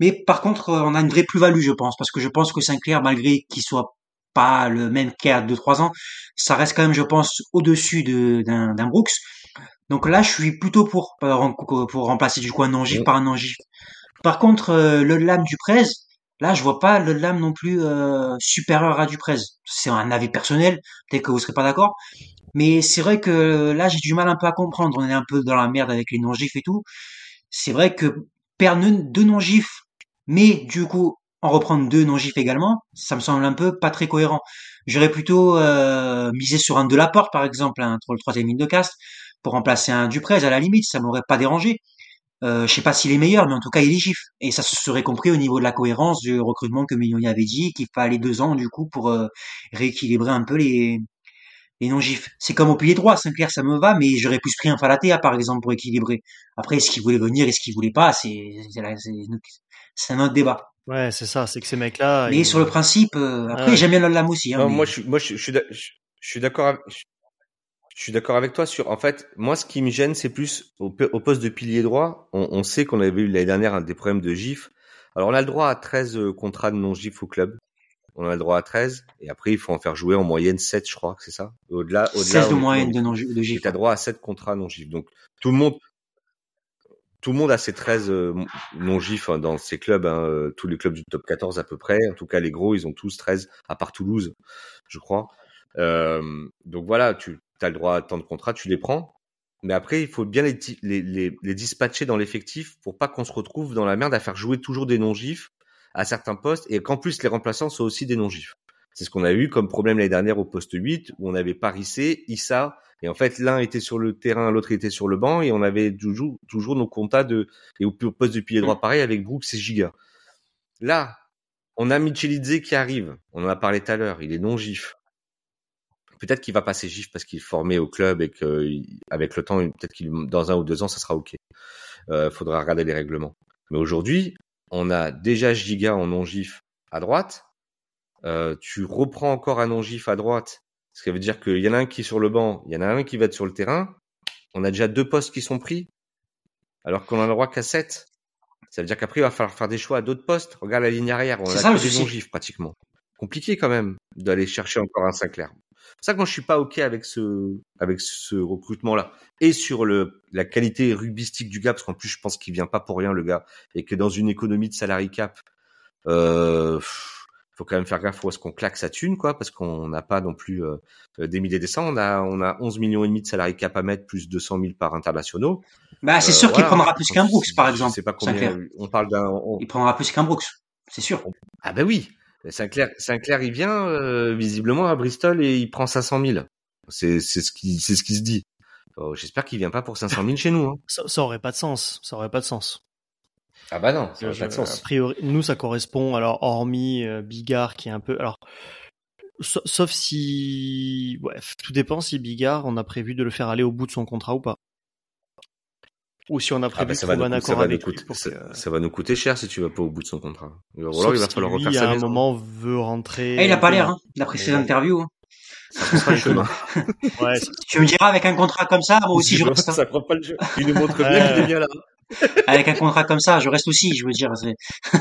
Mais par contre, euh, on a une vraie plus-value, je pense, parce que je pense que Sinclair, malgré qu'il soit pas le même qu'à 2-3 ans, ça reste quand même, je pense, au-dessus de- d'un Brooks. Donc là, je suis plutôt pour pour, rem- pour remplacer du coup un non-gif Mm. par un non-gif. Par contre, euh, le lame du Prez, là, je vois pas le lame non plus euh, supérieur à Duprez. C'est un avis personnel, peut-être que vous serez pas d'accord. Mais c'est vrai que là, j'ai du mal un peu à comprendre. On est un peu dans la merde avec les non-gifs et tout. C'est vrai que perdre deux non-gifs, mais du coup en reprendre deux non-gifs également, ça me semble un peu pas très cohérent. J'aurais plutôt euh, misé sur un de la porte, par exemple, hein, pour le troisième ligne de cast, pour remplacer un Duprez à la limite, ça m'aurait pas dérangé. Euh, je sais pas s'il est meilleur, mais en tout cas il est gif. Et ça se serait compris au niveau de la cohérence du recrutement que Mignoni avait dit, qu'il fallait deux ans du coup pour euh, rééquilibrer un peu les, les non-gifs. C'est comme au pilier droit, Sinclair ça me va, mais j'aurais plus pris un Falatea par exemple pour équilibrer. Après, est-ce qu'il voulait venir, est-ce qu'il voulait pas, c'est la- un autre débat. Ouais, c'est ça, c'est que ces mecs-là. Mais ils- sur le principe, euh, après Ouais. j'aime bien l'Ollam aussi. Hein, Non, mais- moi, je suis, moi, je, je suis, je suis d'accord. avec- Je, suis d'accord avec toi sur. En fait, moi, ce qui me gêne, c'est plus au, poste de pilier droit. On, on sait qu'on avait eu l'année dernière un des problèmes de gif. Alors, on a le droit à 13 euh, contrats de non gif au club. On a le droit à 13 et après il faut en faire jouer en moyenne 7 je crois que c'est ça. Au-delà au-delà 16 de on moyenne on de non de et gif. tu as droit à 7 contrats non gif. Donc tout le monde tout le monde a ses 13 euh, non gif hein, dans ses clubs hein, euh, tous les clubs du top 14 à peu près. En tout cas les gros, ils ont tous 13 à part Toulouse, je crois. Euh, donc voilà, tu as le droit à tant de contrats, tu les prends. Mais après, il faut bien les, les, dispatcher dans l'effectif pour pas qu'on se retrouve dans la merde à faire jouer toujours des non-gifs à certains postes et qu'en plus les remplaçants soient aussi des non-gifs. C'est ce qu'on a eu comme problème l'année dernière au poste 8 où on avait Parissé, Issa et en fait l'un était sur le terrain, l'autre était sur le banc et on avait toujours, nos comptas de et au poste de pilier droit pareil avec Brooks et Giga. Là, on a Michelidze qui arrive, on en a parlé tout à l'heure, il est non-gif. Peut-être qu'il va passer gif parce qu'il est formé au club et que avec le temps, peut-être qu'il dans un ou deux ans, ça sera ok. Euh, faudra regarder les règlements. Mais aujourd'hui, on a déjà Giga en non-gif à droite. Euh, tu reprends encore un non-gif à droite, ce qui veut dire qu'il y en a un qui est sur le banc, il y en a un qui va être sur le terrain. On a déjà deux postes qui sont pris. alors qu'on en a le droit qu'à 7. Ça veut dire qu'après, il va falloir faire des choix à d'autres postes. Regarde la ligne arrière, on a ça, que des souci. non-gifs pratiquement. Compliqué quand même d'aller chercher encore un Sinclair. C'est ça que moi je suis pas ok avec ce avec ce recrutement là et sur le la qualité rugbystique du gars parce qu'en plus je pense qu'il vient pas pour rien le gars et que dans une économie de salary cap euh, faut quand même faire gaffe où est-ce qu'on claque sa thune quoi parce qu'on n'a pas non plus euh, des milliers des cents. On a on a 11 millions et demi de salary cap à mettre plus 200 000 par internationaux. Bah, c'est Euh, sûr qu'il prendra plus qu'un Brooks, par exemple. sais pas combien on parle d'un on- Il prendra plus qu'un Brooks, c'est sûr. ah ben oui, Sinclair, Sinclair il vient euh, visiblement à Bristol et il prend 500 000. C'est c'est ce qui c'est ce qui se dit. Euh, J'espère qu'il vient pas pour 500 000 chez nous. Hein. Ça, ça aurait pas de sens. Ça aurait pas de sens. Ah bah non, ça Je- pas de sens. A priori, nous, ça correspond. Alors, hormis euh, Bigard, qui est un peu. Alors, sa- sauf si. Bref, tout dépend si Bigard, on a prévu de le faire aller au bout de son contrat ou pas. Ou si on a Ah prévu bah de ça va, trouver un nous, ça, accord va lui coûter, pour ça, que- ça va nous coûter cher si tu vas pas au bout de son contrat. Ou alors Sauf il va falloir refaire à sa un moment, veut rentrer. Eh, il a pas l'air, hein, d'après ses interviews. hein. Ça le chemin. Ouais, Tu me diras, avec un contrat comme ça, moi aussi, je reste. hein. ça prend pas le jeu. Il nous montre bien qu'il est bien là. Avec un contrat comme ça, je reste aussi, je veux dire.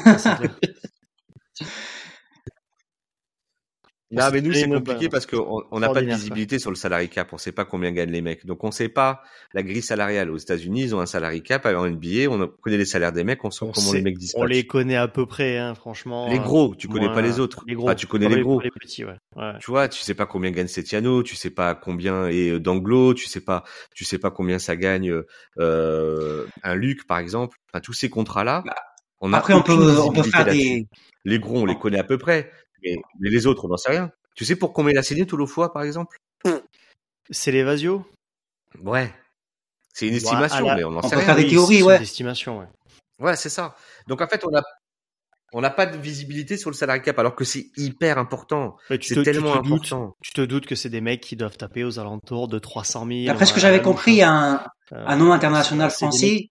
Non, mais nous, c'est compliqué parce qu'on on n'a pas de visibilité sur le salary cap. On sait pas combien gagnent les mecs. Donc, on sait pas la grille salariale. Aux États-Unis, ils ont un salary cap. En NBA, on connaît les salaires des mecs. On sait On comment sait- les mecs On dispatchent. les connaît à peu près, hein, franchement. Les euh, gros, tu connais moins- pas les autres. Les gros. Ah, tu connais Pas les gros. pas les petits, ouais. ouais. Tu vois, tu sais pas combien gagne Setiano, tu sais pas combien est euh, d'Anglo, tu sais pas, tu sais pas combien ça gagne euh, un Luc par exemple. Enfin, tous ces contrats-là, Bah, on a Après, on peut, on peut visibilité faire des. Les gros, on les connaît à peu près, mais, mais les autres, on n'en sait rien. Tu sais pour combien il a signé Toulofoy, par exemple? C'est l'Evasio? Ouais. C'est une Bah, estimation, la- mais on n'en on sait peut rien. faire des théories, c'est ouais. une estimation, ouais. Ouais, c'est ça. Donc en fait, on a on n'a pas de visibilité sur le salary cap, alors que c'est hyper important. C'est tu tellement te doutes- important. Tu te doutes que c'est des mecs qui doivent taper aux alentours de 300 000. D'après ce que j'avais compris, un, hein. un non international français,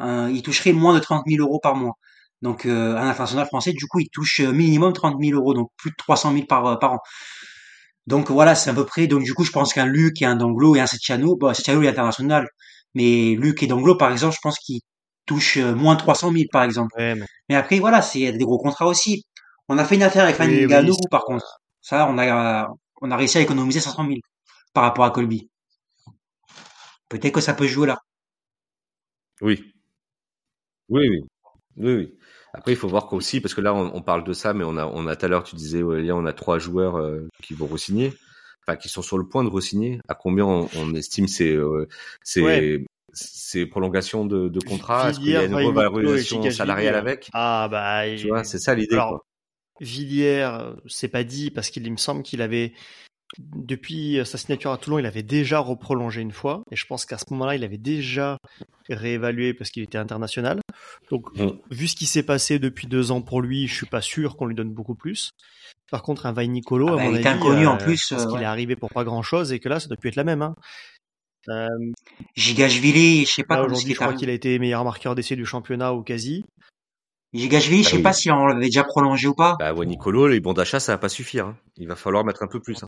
euh, il toucherait moins de 30 000 euros par mois. Donc, euh, un international français, du coup, il touche euh, minimum 30 000 euros, donc plus de 300 000 par, euh, par an. Donc voilà, c'est à peu près. Donc du coup, je pense qu'un Luc et un Danglo et un Setiano, bon, Setiano il est international, mais Luc et Danglo, par exemple, je pense qu'ils touchent euh, moins de 300 000, par exemple. Ouais, mais Mais après, voilà, c'est des gros contrats aussi. On a fait une affaire avec Oui, Fanny oui, Ngannou, c'est- par contre. Ça, on a, on a réussi à économiser 500 000 par rapport à Colby. Peut-être que ça peut jouer là. Oui. Oui, oui. Oui, oui. Après, il faut voir qu'aussi, parce que là, on, on parle de ça, mais on a, on a tout à l'heure, tu disais, Aurélien, on a trois joueurs euh, qui vont re-signer, enfin, qui sont sur le point de re-signer. À combien on, on estime ces, euh, ces, Ouais. ces prolongations de, de contrat? Est-ce qu'il y a une revalorisation salariale avec? Ah, bah. Tu vois, c'est ça l'idée. Alors. Villiers, euh, c'est pas dit parce qu'il il me semble qu'il avait depuis euh, sa signature à Toulon, il avait déjà reprolongé une fois et je pense qu'à ce moment-là, il avait déjà réévalué parce qu'il était international. Donc, Mm. vu ce qui s'est passé depuis deux ans pour lui, je suis pas sûr qu'on lui donne beaucoup plus. Par contre, un Vainicolo, Ah à bah, mon il avis, inconnu en euh, plus, je pense euh, qu'il ouais. est arrivé pour pas grand-chose et que là, ça doit plus être la même. Hein. Euh, Gigashvili, je sais pas aujourd'hui, je crois qu'il a été meilleur marqueur d'essai du championnat ou quasi. Gigashvili, je Ah sais oui. pas si on l'avait déjà prolongé ou pas. Bah, ouais, Nicolo, les bons d'achat, ça va pas suffire. hein. Il va falloir mettre un peu plus.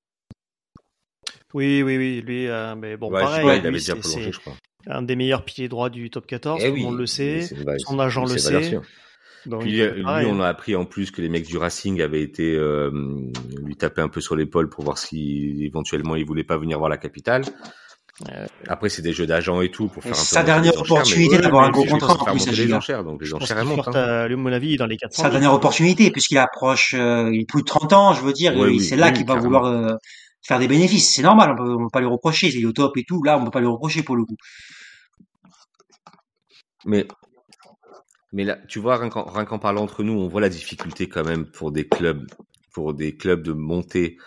Oui, oui, oui. Lui, euh, mais bon, ouais, pareil, il lui, avait déjà prolongé, je crois. un des meilleurs piliers droits du top 14, Eh tout oui, le monde le sait. Son agent le sait. sûre. Donc, Puis euh, lui, pareil, on a appris en plus que les mecs du Racing avaient été euh, lui taper un peu sur l'épaule pour voir si éventuellement il voulait pas venir voir la capitale. Euh, Après, c'est des jeux d'agents et tout pour faire un peu sa dernière opportunité d'avoir un gros contrat, en plus, les enchères, donc les enchères montent. hein. à, mon avis, dans les 400 Sa 000. dernière opportunité, puisqu'il approche, euh, il est plus de 30 ans, je veux dire, Ouais, et oui, c'est là oui, qu'il va vouloir euh, faire des bénéfices. C'est normal, on on peut pas lui reprocher, il est au top et tout. Là, on peut pas lui reprocher pour le coup. Mais mais là, tu vois, rien qu'en parlant entre nous, on voit la difficulté quand même pour des clubs, pour des clubs de monter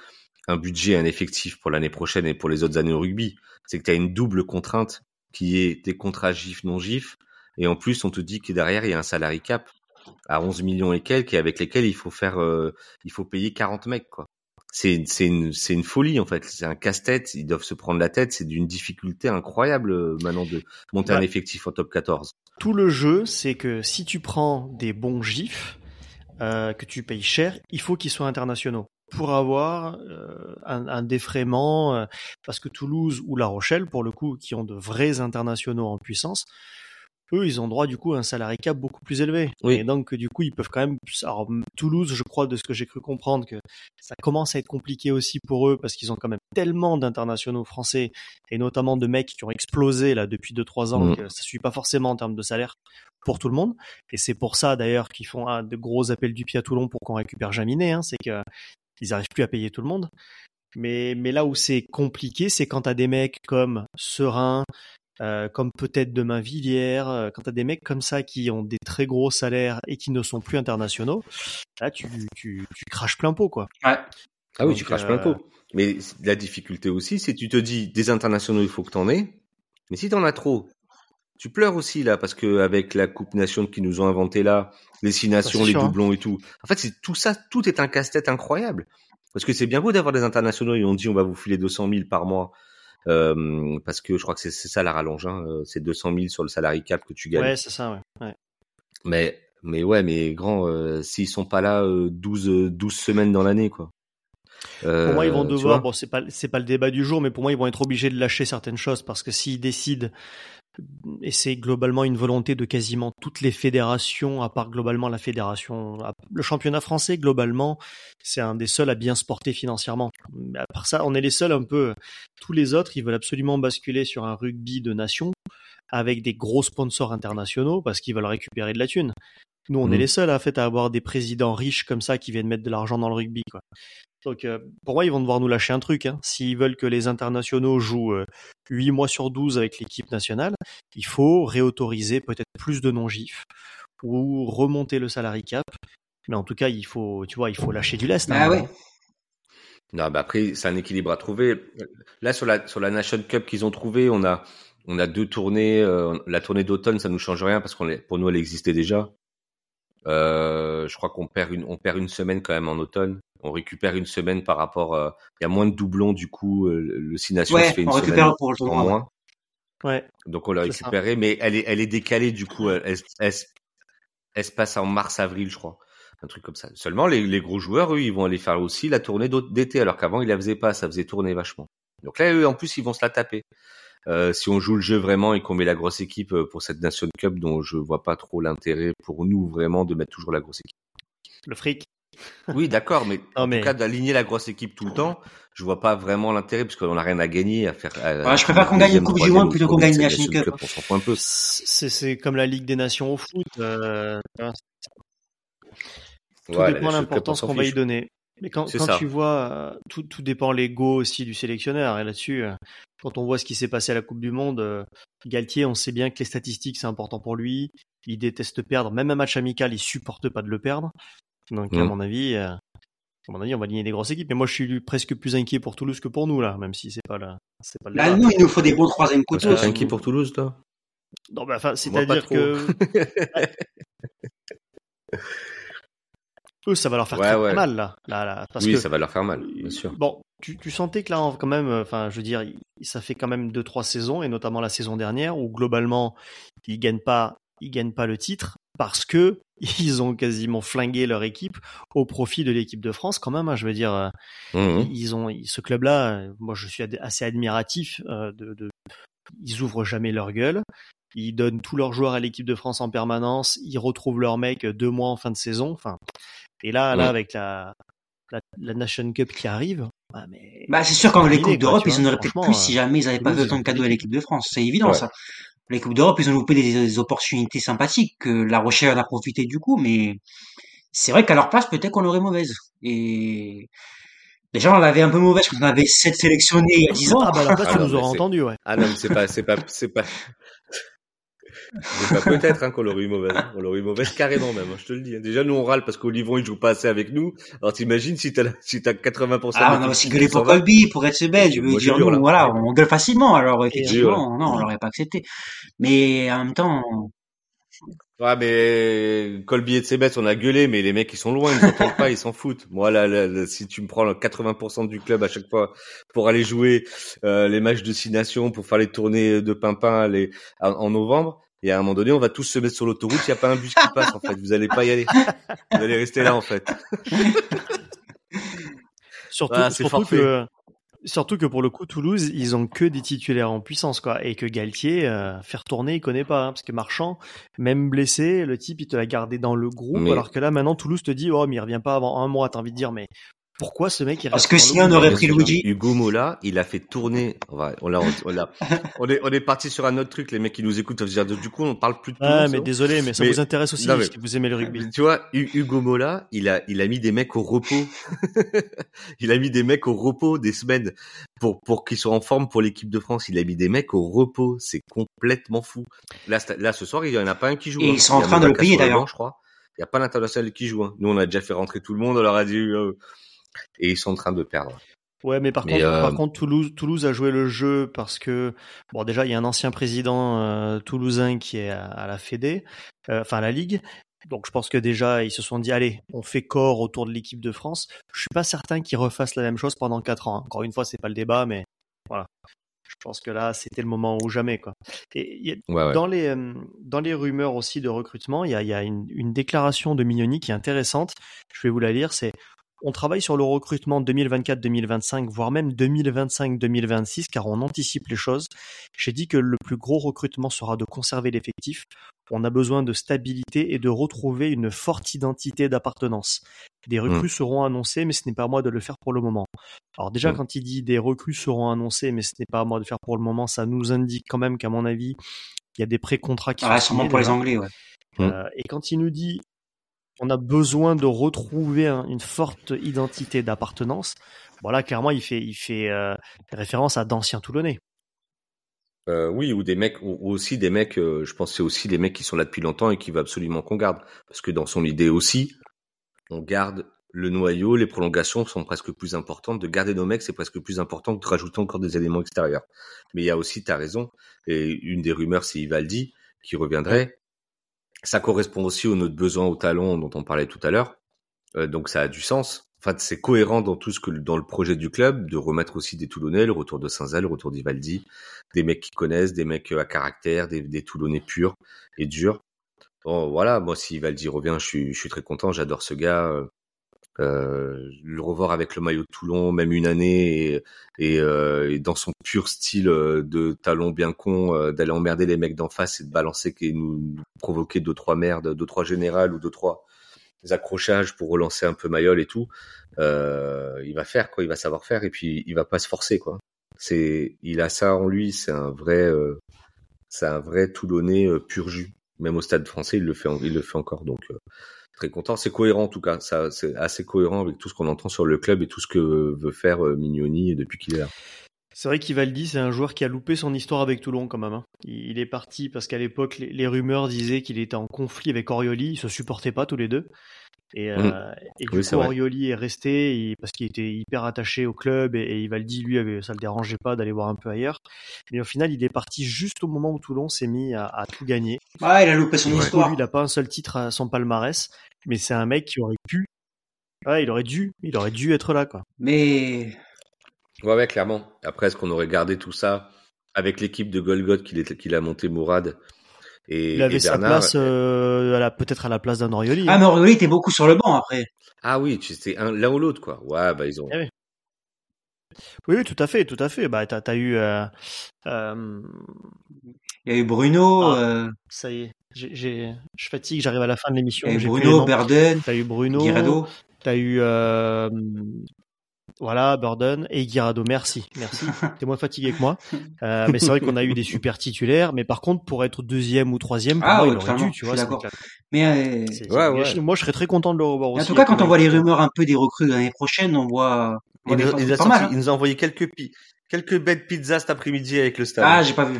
un budget, un effectif pour l'année prochaine et pour les autres années au rugby. C'est que tu as une double contrainte qui est des contrats GIF non GIF et en plus on te dit que derrière il y a un salary cap à 11 millions et quelques et avec lesquels il faut faire euh, il faut payer 40 mecs quoi. C'est c'est une c'est une folie en fait, c'est un casse-tête, ils doivent se prendre la tête, c'est d'une difficulté incroyable euh, maintenant de monter un Ouais. effectif en top 14. Tout le jeu, c'est que si tu prends des bons gifs, euh, que tu payes cher, il faut qu'ils soient internationaux pour avoir euh, un, un défraiement, euh, parce que Toulouse ou La Rochelle, pour le coup, qui ont de vrais internationaux en puissance, eux, ils ont droit du coup à un salarié cap beaucoup plus élevé. Oui. Et donc, du coup, ils peuvent quand même. Alors, Toulouse, je crois, de ce que j'ai cru comprendre, que ça commence à être compliqué aussi pour eux parce qu'ils ont quand même tellement d'internationaux français et notamment de mecs qui ont explosé là depuis 2-3 ans Mm. que ça suit pas forcément en termes de salaire pour tout le monde. Et c'est pour ça d'ailleurs qu'ils font un de gros appels du pied à Toulon pour qu'on récupère Jaminet. Hein, c'est que ils arrivent plus à payer tout le monde. Mais, mais là où c'est compliqué, c'est quand t'as des mecs comme Serein, euh, comme peut-être demain Villiers, euh, quand t'as des mecs comme ça qui ont des très gros salaires et qui ne sont plus internationaux, là tu, tu, tu craches plein pot quoi. Ouais. Ah oui, Donc, tu craches euh, plein pot. Mais la difficulté aussi, c'est que tu te dis des internationaux, il faut que t'en aies. Mais si t'en as trop, tu pleures aussi là parce que avec la Coupe Nation qui nous ont inventé là, les six nations, les sûr, hein. doublons et tout. En fait, c'est tout ça, tout est un casse-tête incroyable. Parce que c'est bien beau d'avoir des internationaux et on dit on va vous filer 200 000 par mois. Euh, parce que je crois que c'est ça la rallonge, hein, euh, c'est 200 000 sur le salarié cap que tu gagnes. Ouais, c'est ça, ouais. ouais. Mais mais ouais, mais grand, euh, s'ils sont pas là euh, 12 euh, 12 semaines dans l'année quoi. Pour moi, ils vont devoir, bon, c'est pas, c'est pas le débat du jour, mais pour moi, ils vont être obligés de lâcher certaines choses parce que s'ils décident, et c'est globalement une volonté de quasiment toutes les fédérations, à part globalement la fédération, le championnat français, globalement, c'est un des seuls à bien se porter financièrement. Mais à part ça, on est les seuls un peu, tous les autres, ils veulent absolument basculer sur un rugby de nation avec des gros sponsors internationaux parce qu'ils veulent récupérer de la thune. Nous, on est les seuls, en fait, à avoir des présidents riches comme ça qui viennent mettre de l'argent dans le rugby, quoi. Donc, euh, pour moi, ils vont devoir nous lâcher un truc. Hein. S'ils veulent que les internationaux jouent euh, 8 mois sur 12 avec l'équipe nationale, il faut réautoriser peut-être plus de non-gifs ou remonter le salary cap. Mais en tout cas, il faut, tu vois, il faut lâcher du lest. hein, Ah ouais. Non, bah après, c'est un équilibre à trouver. Là, sur la, sur la Nation Cup qu'ils ont trouvé, on a, on a deux tournées. euh, la tournée d'automne, ça nous change rien parce qu'on est- pour nous, elle existait déjà. Euh, je crois qu'on perd une, on perd une semaine quand même en automne. On récupère une semaine par rapport, euh, il y a moins de doublons du coup. euh, le Six Nations Ouais, se fait une on semaine récupère pour le en tournoi. moins. Ouais. Donc on l'a C'est ça. récupérée, mais elle est, elle est décalée du coup. Elle, elle, elle se- elle se passe en mars-avril, je crois. Un truc comme ça. Seulement, les, les gros joueurs, eux, ils vont aller faire aussi la tournée d'été, alors qu'avant, ils la faisaient pas. Ça faisait tourner vachement. Donc là, eux, en plus, ils vont se la taper. Euh, si on joue le jeu vraiment et qu'on met la grosse équipe euh, pour cette Nation Cup, dont je vois pas trop l'intérêt pour nous vraiment de mettre toujours la grosse équipe. Le fric. Oui, d'accord, mais Non, en mais- tout cas d'aligner la grosse équipe tout le temps, je vois pas vraiment l'intérêt parce qu'on n'a rien à gagner à faire. à- Ouais, je préfère qu'on gagne une Coupe du Monde plutôt qu'on gagne Cup. Un peu. C'est c'est comme la Ligue des Nations au foot. euh, vois, tout Ouais, la dépend l'importance qu'on va y donner. Mais quand, quand tu vois, euh, tout, tout dépend l'ego aussi du sélectionneur. Et là-dessus, euh, quand on voit ce qui s'est passé à la Coupe du Monde, Galtier, on sait bien que les statistiques, c'est important pour lui. Il déteste perdre. Même un match amical, il supporte pas de le perdre. Donc, à Mm. mon avis, euh, à mon avis, on va aligner des grosses équipes. Mais moi, je suis presque plus inquiet pour Toulouse que pour nous, là, même si c'est pas là. C'est pas Là, débat. nous, il nous faut des bons troisième couteaux. que t'es inquiet pour Toulouse, toi? Non, bah, enfin, c'est-à-dire que eux, ça va leur faire Ouais, très, ouais. mal, là. là, là parce Oui, que ça va leur faire mal, bien sûr. Bon, tu, tu sentais que là, quand même, enfin, je veux dire, ça fait quand même deux, trois saisons, et notamment la saison dernière, où globalement, ils gagnent pas, ils gagnent pas le titre parce que ils ont quasiment flingué leur équipe au profit de l'équipe de France, quand même. hein, je veux dire, euh, Mhm. ils ont ce club-là. euh, Moi, je suis assez admiratif euh, de, de. Ils ouvrent jamais leur gueule. Ils donnent tous leurs joueurs à l'équipe de France en permanence. Ils retrouvent leurs mecs deux mois en fin de saison. Enfin, et là, là, Mm. avec la, la, la Nation Cup qui arrive, ah, mais Bah, c'est sûr, quand les Coupes d'Europe, ils en auraient peut-être plus si jamais ils n'avaient pas fait autant de cadeaux à l'équipe de France. C'est évident, Ouais. ça. Les Coupes d'Europe, ils ont loupé des, des opportunités sympathiques que La Rochelle en a profité du coup, mais c'est vrai qu'à leur place, peut-être qu'on l'aurait mauvaise. Et déjà, on l'avait un peu mauvaise quand on avait sept sélectionnés il y a 10 ans. Ah bah alors là, Ah tu non, nous c'est- entendu, ouais. Ah non, mais c'est pas, c'est pas, c'est pas. Pas peut-être hein, qu'on l'aurait eu mauvaise. On l'aurait eu mauvaise carrément même, hein, je te le dis. hein. Déjà, nous on râle parce qu'Olivon il joue pas assez avec nous. Alors t'imagines si t'as, si t'as 80% Ah, on a aussi gueulé pour. Colby, pour être belle, je veux dire, nous, hein. voilà, on gueule facilement, alors effectivement, non, on l'aurait pas accepté. Mais en même temps, Ouais, mais Colby et Tsebet, on a gueulé, mais les mecs ils sont loin, ils entendent pas, ils s'en foutent. Moi là, là, là, si tu me prends le 80% du club à chaque fois pour aller jouer euh, les matchs de six nations, pour faire les tournées de pimpin les, en, en novembre, et à un moment donné, on va tous se mettre sur l'autoroute, il y a pas un bus qui passe en fait, vous allez pas y aller. Vous allez rester là en fait. Surtout, Ah, surtout que Surtout que pour le coup, Toulouse, ils ont que des titulaires en puissance, quoi. Et que Galtier, euh, faire tourner, il connaît pas. hein, parce que Marchand, même blessé, le type, il te l'a gardé dans le groupe. Mais- Alors que là, maintenant, Toulouse te dit, oh, mais il revient pas avant un mois. T'as envie de dire, mais pourquoi ce mec, il Parce que si on aurait pris. Luigi, Hugo Mola, il a fait tourner. On, va, on, l'a- on, l'a- on est, on est parti sur un autre truc. Les mecs qui nous écoutent, dire, du coup, on parle plus de tout. Ah, mais désolé, mais ça Mais- vous intéresse aussi Non, mais- si vous aimez le rugby. Tu vois, Hu- Hugo Mola, il a, il a mis des mecs au repos. il a mis des mecs au repos des semaines pour, pour qu'ils soient en forme pour l'équipe de France. Il a mis des mecs au repos. C'est complètement fou. Là, ce soir, il y en a pas un qui joue. Et hein. ils sont en train de le payer, d'ailleurs. Je crois. Il n'y a pas l'international qui joue. hein. Nous, on a déjà fait rentrer tout le monde. On leur a dit, euh, et ils sont en train de perdre. Ouais, mais par Mais, contre, euh, par contre, Toulouse, Toulouse a joué le jeu parce que bon, déjà, il y a un ancien président euh, toulousain qui est à, à la Fédé, euh, enfin à la Ligue. Donc, je pense que déjà, ils se sont dit, allez, on fait corps autour de l'équipe de France. Je suis pas certain qu'ils refassent la même chose pendant quatre ans. Encore une fois, c'est pas le débat, mais voilà. Je pense que là, c'était le moment ou jamais, quoi. Et il y a- Ouais, ouais. dans les dans les rumeurs aussi de recrutement, il y a, il y a une, une déclaration de Mignoni qui est intéressante. Je vais vous la lire. C'est on travaille sur le recrutement 2024-2025, voire même 2025-2026, car on anticipe les choses. J'ai dit que le plus gros recrutement sera de conserver l'effectif. On a besoin de stabilité et de retrouver une forte identité d'appartenance. Des recrues seront annoncées, mais ce n'est pas à moi de le faire pour le moment. Alors déjà, Mm. quand il dit des recrues seront annoncées, mais ce n'est pas à moi de faire pour le moment, ça nous indique quand même qu'à mon avis, il y a des pré-contrats qui ah, sont sûrement pour les. Anglais, ouais. Mm. Euh, et quand il nous dit on a besoin de retrouver un- une forte identité d'appartenance, voilà, clairement, il fait, euh, référence à d'anciens Toulonnais. Euh, oui, ou des mecs, ou aussi des mecs, euh, je pense que c'est aussi des mecs qui sont là depuis longtemps et qui veut absolument qu'on garde. Parce que dans son idée aussi, on garde le noyau, les prolongations sont presque plus importantes. De garder nos mecs, c'est presque plus important que de rajouter encore des éléments extérieurs. Mais il y a aussi, t'as raison, et une des rumeurs, c'est Ivaldi qui reviendrait. Ça correspond aussi aux notre besoin au talent dont on parlait tout à l'heure. Euh, donc ça a du sens. Enfin, c'est cohérent dans tout ce que dans le projet du club de remettre aussi des Toulonnais, le retour de Saint-Zel, le retour d'Ivaldi, des mecs qui connaissent, des mecs euh, à caractère, des, des Toulonnais purs et durs. Bon, voilà, moi si Ivaldi revient, je suis, je suis très content, j'adore ce gars. Euh, le revoir avec le maillot de Toulon, même une année, et, euh, et dans son pur style euh, de talon bien con, euh, d'aller emmerder les mecs d'en face et de balancer et nous, provoquer deux trois merdes, deux trois générales ou deux trois accrochages pour relancer un peu Mayol et tout. Euh, il va faire quoi, il va savoir faire et puis il va pas se forcer quoi. C'est, il a ça en lui, c'est un vrai, euh, c'est un vrai Toulonnais pur jus. Même au Stade Français, il le fait, il le fait encore. Donc très content. C'est cohérent en tout cas. Ça, c'est assez cohérent avec tout ce qu'on entend sur le club et tout ce que veut faire euh, Mignoni depuis qu'il est là. C'est vrai qu'Ivaldi, c'est un joueur qui a loupé son histoire avec Toulon quand même. hein. Il est parti parce qu'à l'époque, les, les rumeurs disaient qu'il était en conflit avec Orioli. Ils se supportaient pas tous les deux. Et, euh, et du Oui, coup. Orioli est resté parce qu'il était hyper attaché au club et, et Ivaldi, lui, avait, ça le dérangeait pas d'aller voir un peu ailleurs. Mais au final, il est parti juste au moment où Toulon s'est mis à, à tout gagner. Ah, il a loupé son coup, histoire. lui, il a pas un seul titre à son palmarès, mais c'est un mec qui aurait pu. Ouais, il aurait dû, il aurait dû être là, quoi. Mais Ouais, ouais, clairement. Après, est-ce qu'on aurait gardé tout ça avec l'équipe de Golgoth qu'il est- qu'il a monté Mourad? Et, Il avait et sa place, euh, à la- peut-être à la place d'un Orioli. ah, hein. mais Orioli était beaucoup sur le banc après. Ah oui, tu- c'était un- l'un ou l'autre, quoi. Ouais, bah ils ont. Eh oui. Oui, oui, tout à fait, tout à fait. Bah, t'as, t'as eu, euh, euh, Il y a eu Bruno, Ah. euh, ça y est, je fatigue, j'arrive à la fin de l'émission. il y a eu j'ai plus les Bruno. Berden, T'as eu Bruno, Guirado. t'as eu, euh, voilà, Burden et Guirado. Merci, merci. T'es moins fatigué que moi. Euh, mais c'est vrai qu'on a eu des super titulaires. Mais par contre, pour être deuxième ou troisième, pour Ah moi, ouais, il aurait dû, tu je vois. d'accord. Mais euh, Ouais, ouais. Moi, je serais très content de le revoir aussi. en tout cas, quand on voit les rumeurs un peu des recrues de l'année prochaine, on voit, on Il, nous, des- il nous a pas sorti- mal. hein. il nous a envoyé quelques quelques bêtes pizzas cet après-midi avec le stade. Ah, j'ai pas vu.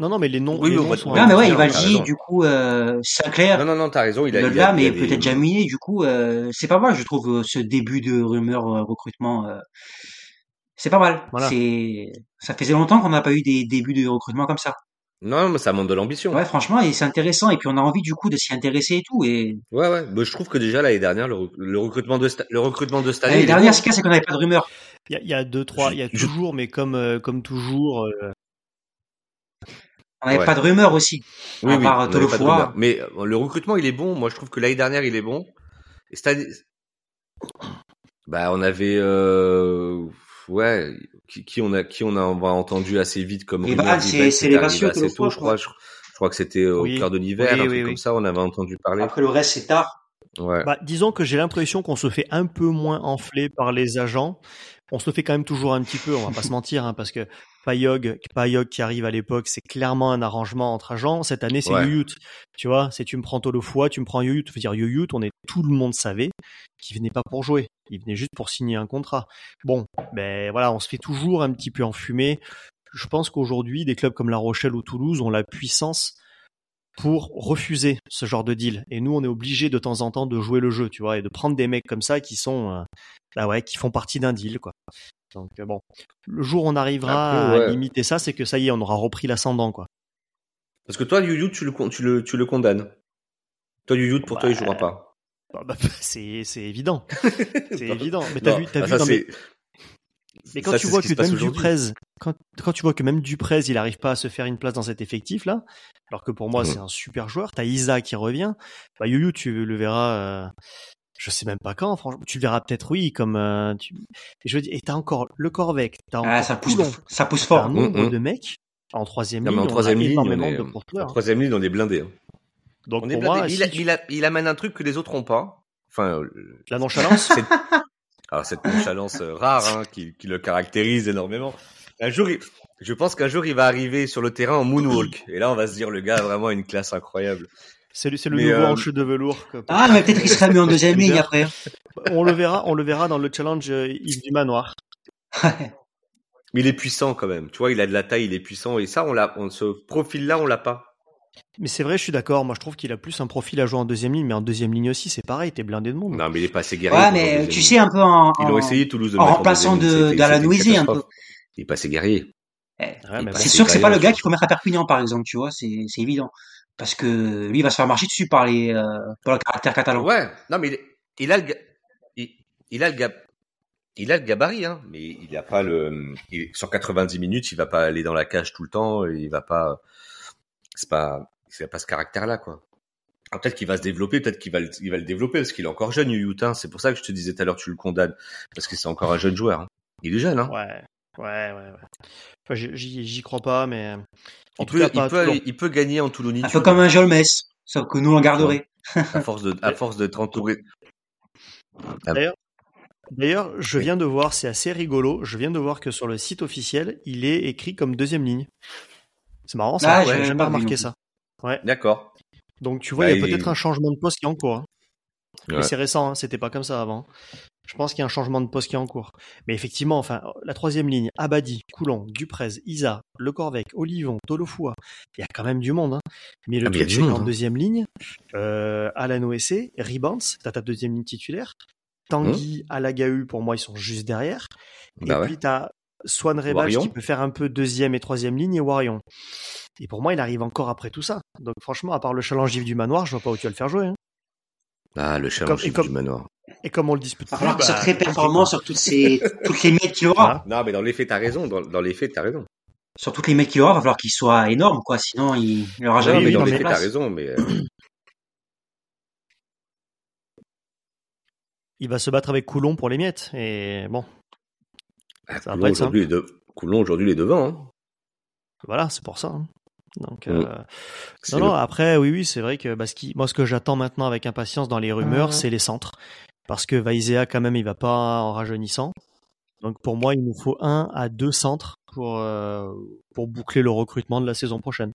Non, non, mais les noms. Oui, les noms sont. Non, mais ouais, il va dire, du coup, euh, Sinclair, Non, non, non, t'as raison. Il a, là, a- il mais a des- peut-être Jamini, du coup, euh, c'est pas mal, je trouve, euh, ce début de rumeur euh, recrutement. euh, c'est pas mal. Voilà. C'est, ça faisait longtemps qu'on n'a pas eu des débuts de recrutement comme ça. Non, mais ça montre de l'ambition. Ouais, franchement, et c'est intéressant, et puis on a envie, du coup, de s'y intéresser et tout, et Ouais, ouais. Mais je trouve que déjà l'année dernière, le, le recrutement de le recrutement de cette année. l'année dernière, ce qu'il y a, c'est qu'on n'avait pas de rumeurs. Il y a, il y a deux, trois, il y a toujours, mais comme, euh, comme toujours, euh, On n'avait Ouais. pas de rumeurs aussi. Oui, à oui, part on avait Tolo pas de Foura. rumeur. Mais euh, le recrutement, il est bon. Moi, je trouve que l'année dernière, il est bon. Et cette année... Bah, on avait, euh, ouais, qui, qui on a, qui on a, on a entendu assez vite comme Et rumeur bah, c'est- c'est les tôt, fois, je crois. Je, je crois que c'était au Oui. cœur de l'hiver, Oui, un oui, truc oui. comme ça. On avait entendu parler. Après le reste, c'est tard. Ouais. Bah, disons que j'ai l'impression qu'on se fait un peu moins enfler par les agents. On se le fait quand même toujours un petit peu, on va pas se mentir, hein, parce que Payog, Payog qui arrive à l'époque, c'est clairement un arrangement entre agents. Cette année, c'est Ouais. Tu vois, c'est tu me prends Tolofoa, tu me prends Youyut. Je veux dire, Youyut, on est, tout le monde savait qu'il venait pas pour jouer. Il venait juste pour signer un contrat. Bon, ben voilà, on se fait toujours un petit peu enfumer. Je pense qu'aujourd'hui, des clubs comme La Rochelle ou Toulouse ont la puissance pour refuser ce genre de deal. Et nous, on est obligé de temps en temps de jouer le jeu, tu vois, et de prendre des mecs comme ça qui sont, euh, bah ouais, qui font partie d'un deal, quoi. Donc euh, bon, le jour où on arrivera Après, ouais. à limiter ça, c'est que ça y est, on aura repris l'ascendant, quoi. Parce que toi, Youyut, tu le, tu le, tu le condamnes. Toi, Youyut, pour toi, il Bah, jouera pas. Bah, bah, c'est c'est évident, c'est évident. Mais t'as vu, t'as vu, ça, non, mais, c'est- mais quand ça, tu vois que même. Duprez, quand, quand tu vois que même Duprez, il arrive pas à se faire une place dans cet effectif là, alors que pour moi c'est un super joueur. T'as Isa qui revient. Bah Youyou, tu le verras. euh, je sais même pas quand, franchement. Tu le verras peut-être, oui, comme euh, tu. Je veux dire, et t'as encore le Corvec, t'as encore Ah, ça pousse, Coulon, ça pousse t'as fort. un nombre Mhm. de mecs en troisième ligne. en troisième ligne, on énormément est, de en porteurs. troisième ligne, on est blindé. hein. Donc On est pour blindé. moi, il, si a- tu- il, a- il amène un truc que les autres ont pas. Enfin, euh, la nonchalance. alors cette nonchalance euh, rare hein, qui, qui le caractérise énormément. Un jour, il- je pense qu'un jour il va arriver sur le terrain en moonwalk. Et là, on va se dire le gars a vraiment une classe incroyable. C'est le, c'est le Mais, nouveau euh, hanche de velours. Ah, mais peut-être qu'il sera mis en deuxième ligne après. On le verra, on le verra dans le challenge euh, Yves du Manoir. Mais il est puissant quand même. Tu vois, il a de la taille, il est puissant. Et ça, on l'a, on, ce profil-là, on l'a pas. Mais c'est vrai, je suis d'accord. Moi, je trouve qu'il a plus un profil à jouer en deuxième ligne, mais en deuxième ligne aussi, c'est pareil. T'es blindé de monde. Non, mais il est pas assez guerrier. Ouais, mais tu sais, un peu en, Ils ont en- essayé Toulouse de en le mettre remplaçant deuxième ligne, de- c'était- d'Alan c'était une Noisy, un peu. Il est pas assez guerrier. Eh, Ouais, bah, c'est sûr que c'est pas le gars qu'il faut mettre à Perpignan, par exemple, tu vois, c'est c'est évident. Parce que lui, il va se faire marcher dessus par les, euh, par le caractère catalan. Ouais, non, mais il, il a le, il, il a le gab, il a le gabarit, hein, mais il a pas le, il- sur 90 minutes, il va pas aller dans la cage tout le temps, il va pas, c'est pas, il a pas ce caractère-là, quoi. Alors, peut-être qu'il va se développer, peut-être qu'il va, le- il va le développer parce qu'il est encore jeune, Yutin. C'est pour ça que je te disais tout à l'heure, tu le condamnes parce que c'est encore un jeune joueur. hein. Il est jeune, hein. Ouais, ouais, ouais. ouais. Enfin, j'y- crois pas, mais en il, tout peut, cas, il, pas peut, il peut gagner en Toulonitude Un peu comme un Jolmes, sauf que nous, on garderait. à force de, à force d'être entouré. D'ailleurs, je viens de voir, c'est assez rigolo. Je viens de voir que sur le site officiel, il est écrit comme deuxième ligne. C'est marrant, ça. Ah, ouais, j'ai pas remarqué ça. Ouais. D'accord. Donc tu vois, Bah, il y a il- peut-être un changement de poste qui est en cours. hein. Ouais. Mais c'est récent, hein, c'était pas comme ça avant. Je pense qu'il y a un changement de poste qui est en cours. Mais effectivement, enfin, la troisième ligne, Abadi, Coulon, Duprez, Isa, Le Corvec, Olivon, Tolofua, il y a quand même du monde. Hein. Mais le Ah, truc, c'est hein. deuxième ligne, euh, Alan OSC, Ribans, t'as ta deuxième ligne titulaire. Tanguy, Alagahu, pour moi, ils sont juste derrière. Et Hum. Bah ouais. puis t'as Swan Rebach qui peut faire un peu deuxième et troisième ligne et Warion. Et pour moi, il arrive encore après tout ça. Donc franchement, à part le challenge Yves du Manoir, je vois pas où tu vas le faire jouer. hein. Ah, le challenge comme- du manoir. Et comme on le dispute Il va plus, falloir qu'il soit bah, très performant sur toutes, ces, toutes les mètres qu'il aura. Voilà. Non, mais dans les faits, t'as raison. Dans, dans les faits, t'as raison. Sur toutes les mètres qu'il aura, il va falloir qu'il soit énorme, quoi. Sinon, il il aura Non, jamais mais dans non, les mais faits, t'as place. raison. Mais euh, il va se battre avec Coulon pour les miettes. Et bon, Coulon aujourd'hui, est de... Il est devant. Hein. voilà, c'est pour ça. hein. Donc, Mm. euh, non, non, le- après, oui, oui, c'est vrai que bah, ce qui- moi, ce que j'attends maintenant avec impatience dans les rumeurs, c'est les centres. Parce que Vaizea, quand même, il va pas en rajeunissant. Donc, pour moi, il nous faut un à deux centres pour, euh, pour boucler le recrutement de la saison prochaine.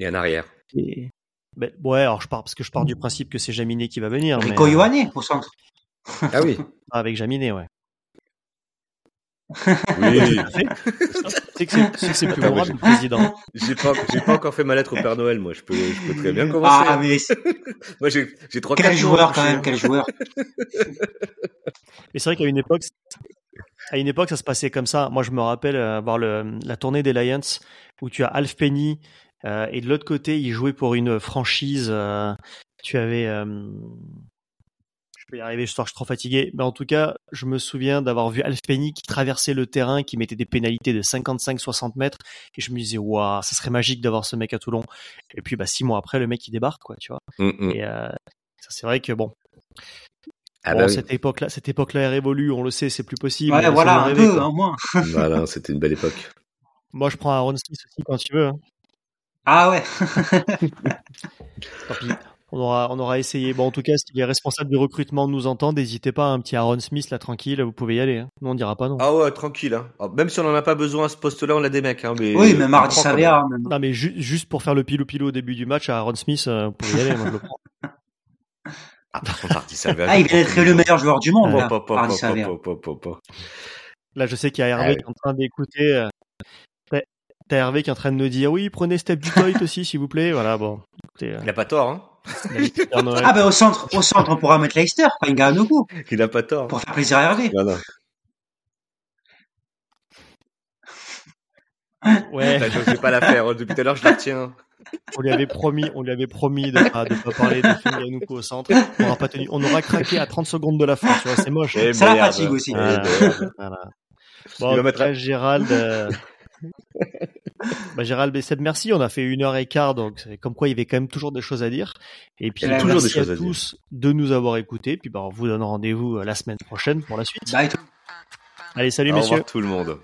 Et en arrière. Et... Ben, ouais, alors je pars, parce que je pars du principe que c'est Jaminet qui va venir. mais, Rico euh, Ioane au centre. Ah oui. avec Jaminet, ouais. Oui. C'est que c'est- c'est que c'est plus mais le président. J'ai pas, j'ai pas encore fait ma lettre au Père Noël, moi. Je peux, je peux très bien commencer. Ah, mais Moi, j'ai, j'ai trois, quel joueur, quand même, quel joueur. Mais c'est vrai qu'à une époque, à une époque, ça se passait comme ça. Moi, je me rappelle euh, voir le, la tournée des Lions où tu as Alf Penny euh, et de l'autre côté, il jouait pour une franchise. euh, tu avais, euh, je peux y arriver, je sors, je suis trop fatigué. Mais en tout cas, je me souviens d'avoir vu Alf Penny qui traversait le terrain, qui mettait des pénalités de 55-60 mètres, et je me disais, waouh, ça serait magique d'avoir ce mec à Toulon. Et puis, bah, six mois après, le mec il débarque, quoi, tu vois. Hum. Et euh, ça, c'est vrai que bon. Ah bon, bah oui. cette époque-là, cette époque-là est révolue, on le sait, c'est plus possible. Ouais, voilà, un rêver, peu, hein, au moins. Voilà, c'était une belle époque. Moi, je prends Aaron Smith aussi quand tu veux. hein. Ah ouais. Tant pis. On aura, on aura essayé. Bon, en tout cas, si les responsables du recrutement nous entendent, n'hésitez pas, un petit Aaron Smith, là, tranquille, vous pouvez y aller. hein. Nous, on dira pas non. Ah ouais, tranquille. Hein. Ah, Même si on en a pas besoin à ce poste-là, on a des mecs. Hein, mais oui, Savea, même. même. Non, mais ju- juste pour faire le pilou-pilou au début du match, à Aaron Smith, euh, vous pouvez y aller, moi, je le prends. Ah, Ah, il d'être le meilleur joueur du monde, Ouais. là. Là, je sais qu'il y a Hervé Ah qui est en train d'écouter. euh, t'as- Hervé qui est en train de nous dire oui, prenez Step du Toit aussi, s'il vous plaît. Voilà, bon. Écoutez, euh, Il a pas tort, hein. Ah ben au centre, au centre, on pourra mettre Leicester, pas une Ngannou, Il a pas tort. pour faire plaisir à Hervé. Voilà. Ouais, Là, je vais pas la faire. Depuis tout à l'heure, je la retiens. on lui avait promis, on lui avait promis de pas, de pas parler de Funganuku au centre. On aura pas tenu, on aura craqué à 30 secondes de la fin, tu vois, c'est moche. Eh, Ça la fatigue aussi. Voilà. Bon, tout mettre Gérald, euh, bah, Gérald Besseb, merci. On a fait une heure et quart, donc c'est comme quoi il y avait quand même toujours des choses à dire. Et puis, merci des à choses à dire. tous de nous avoir écoutés. Puis, bah, on vous donne rendez-vous euh, la semaine prochaine pour la suite. Bye. Allez, salut, Au messieurs. revoir tout le monde.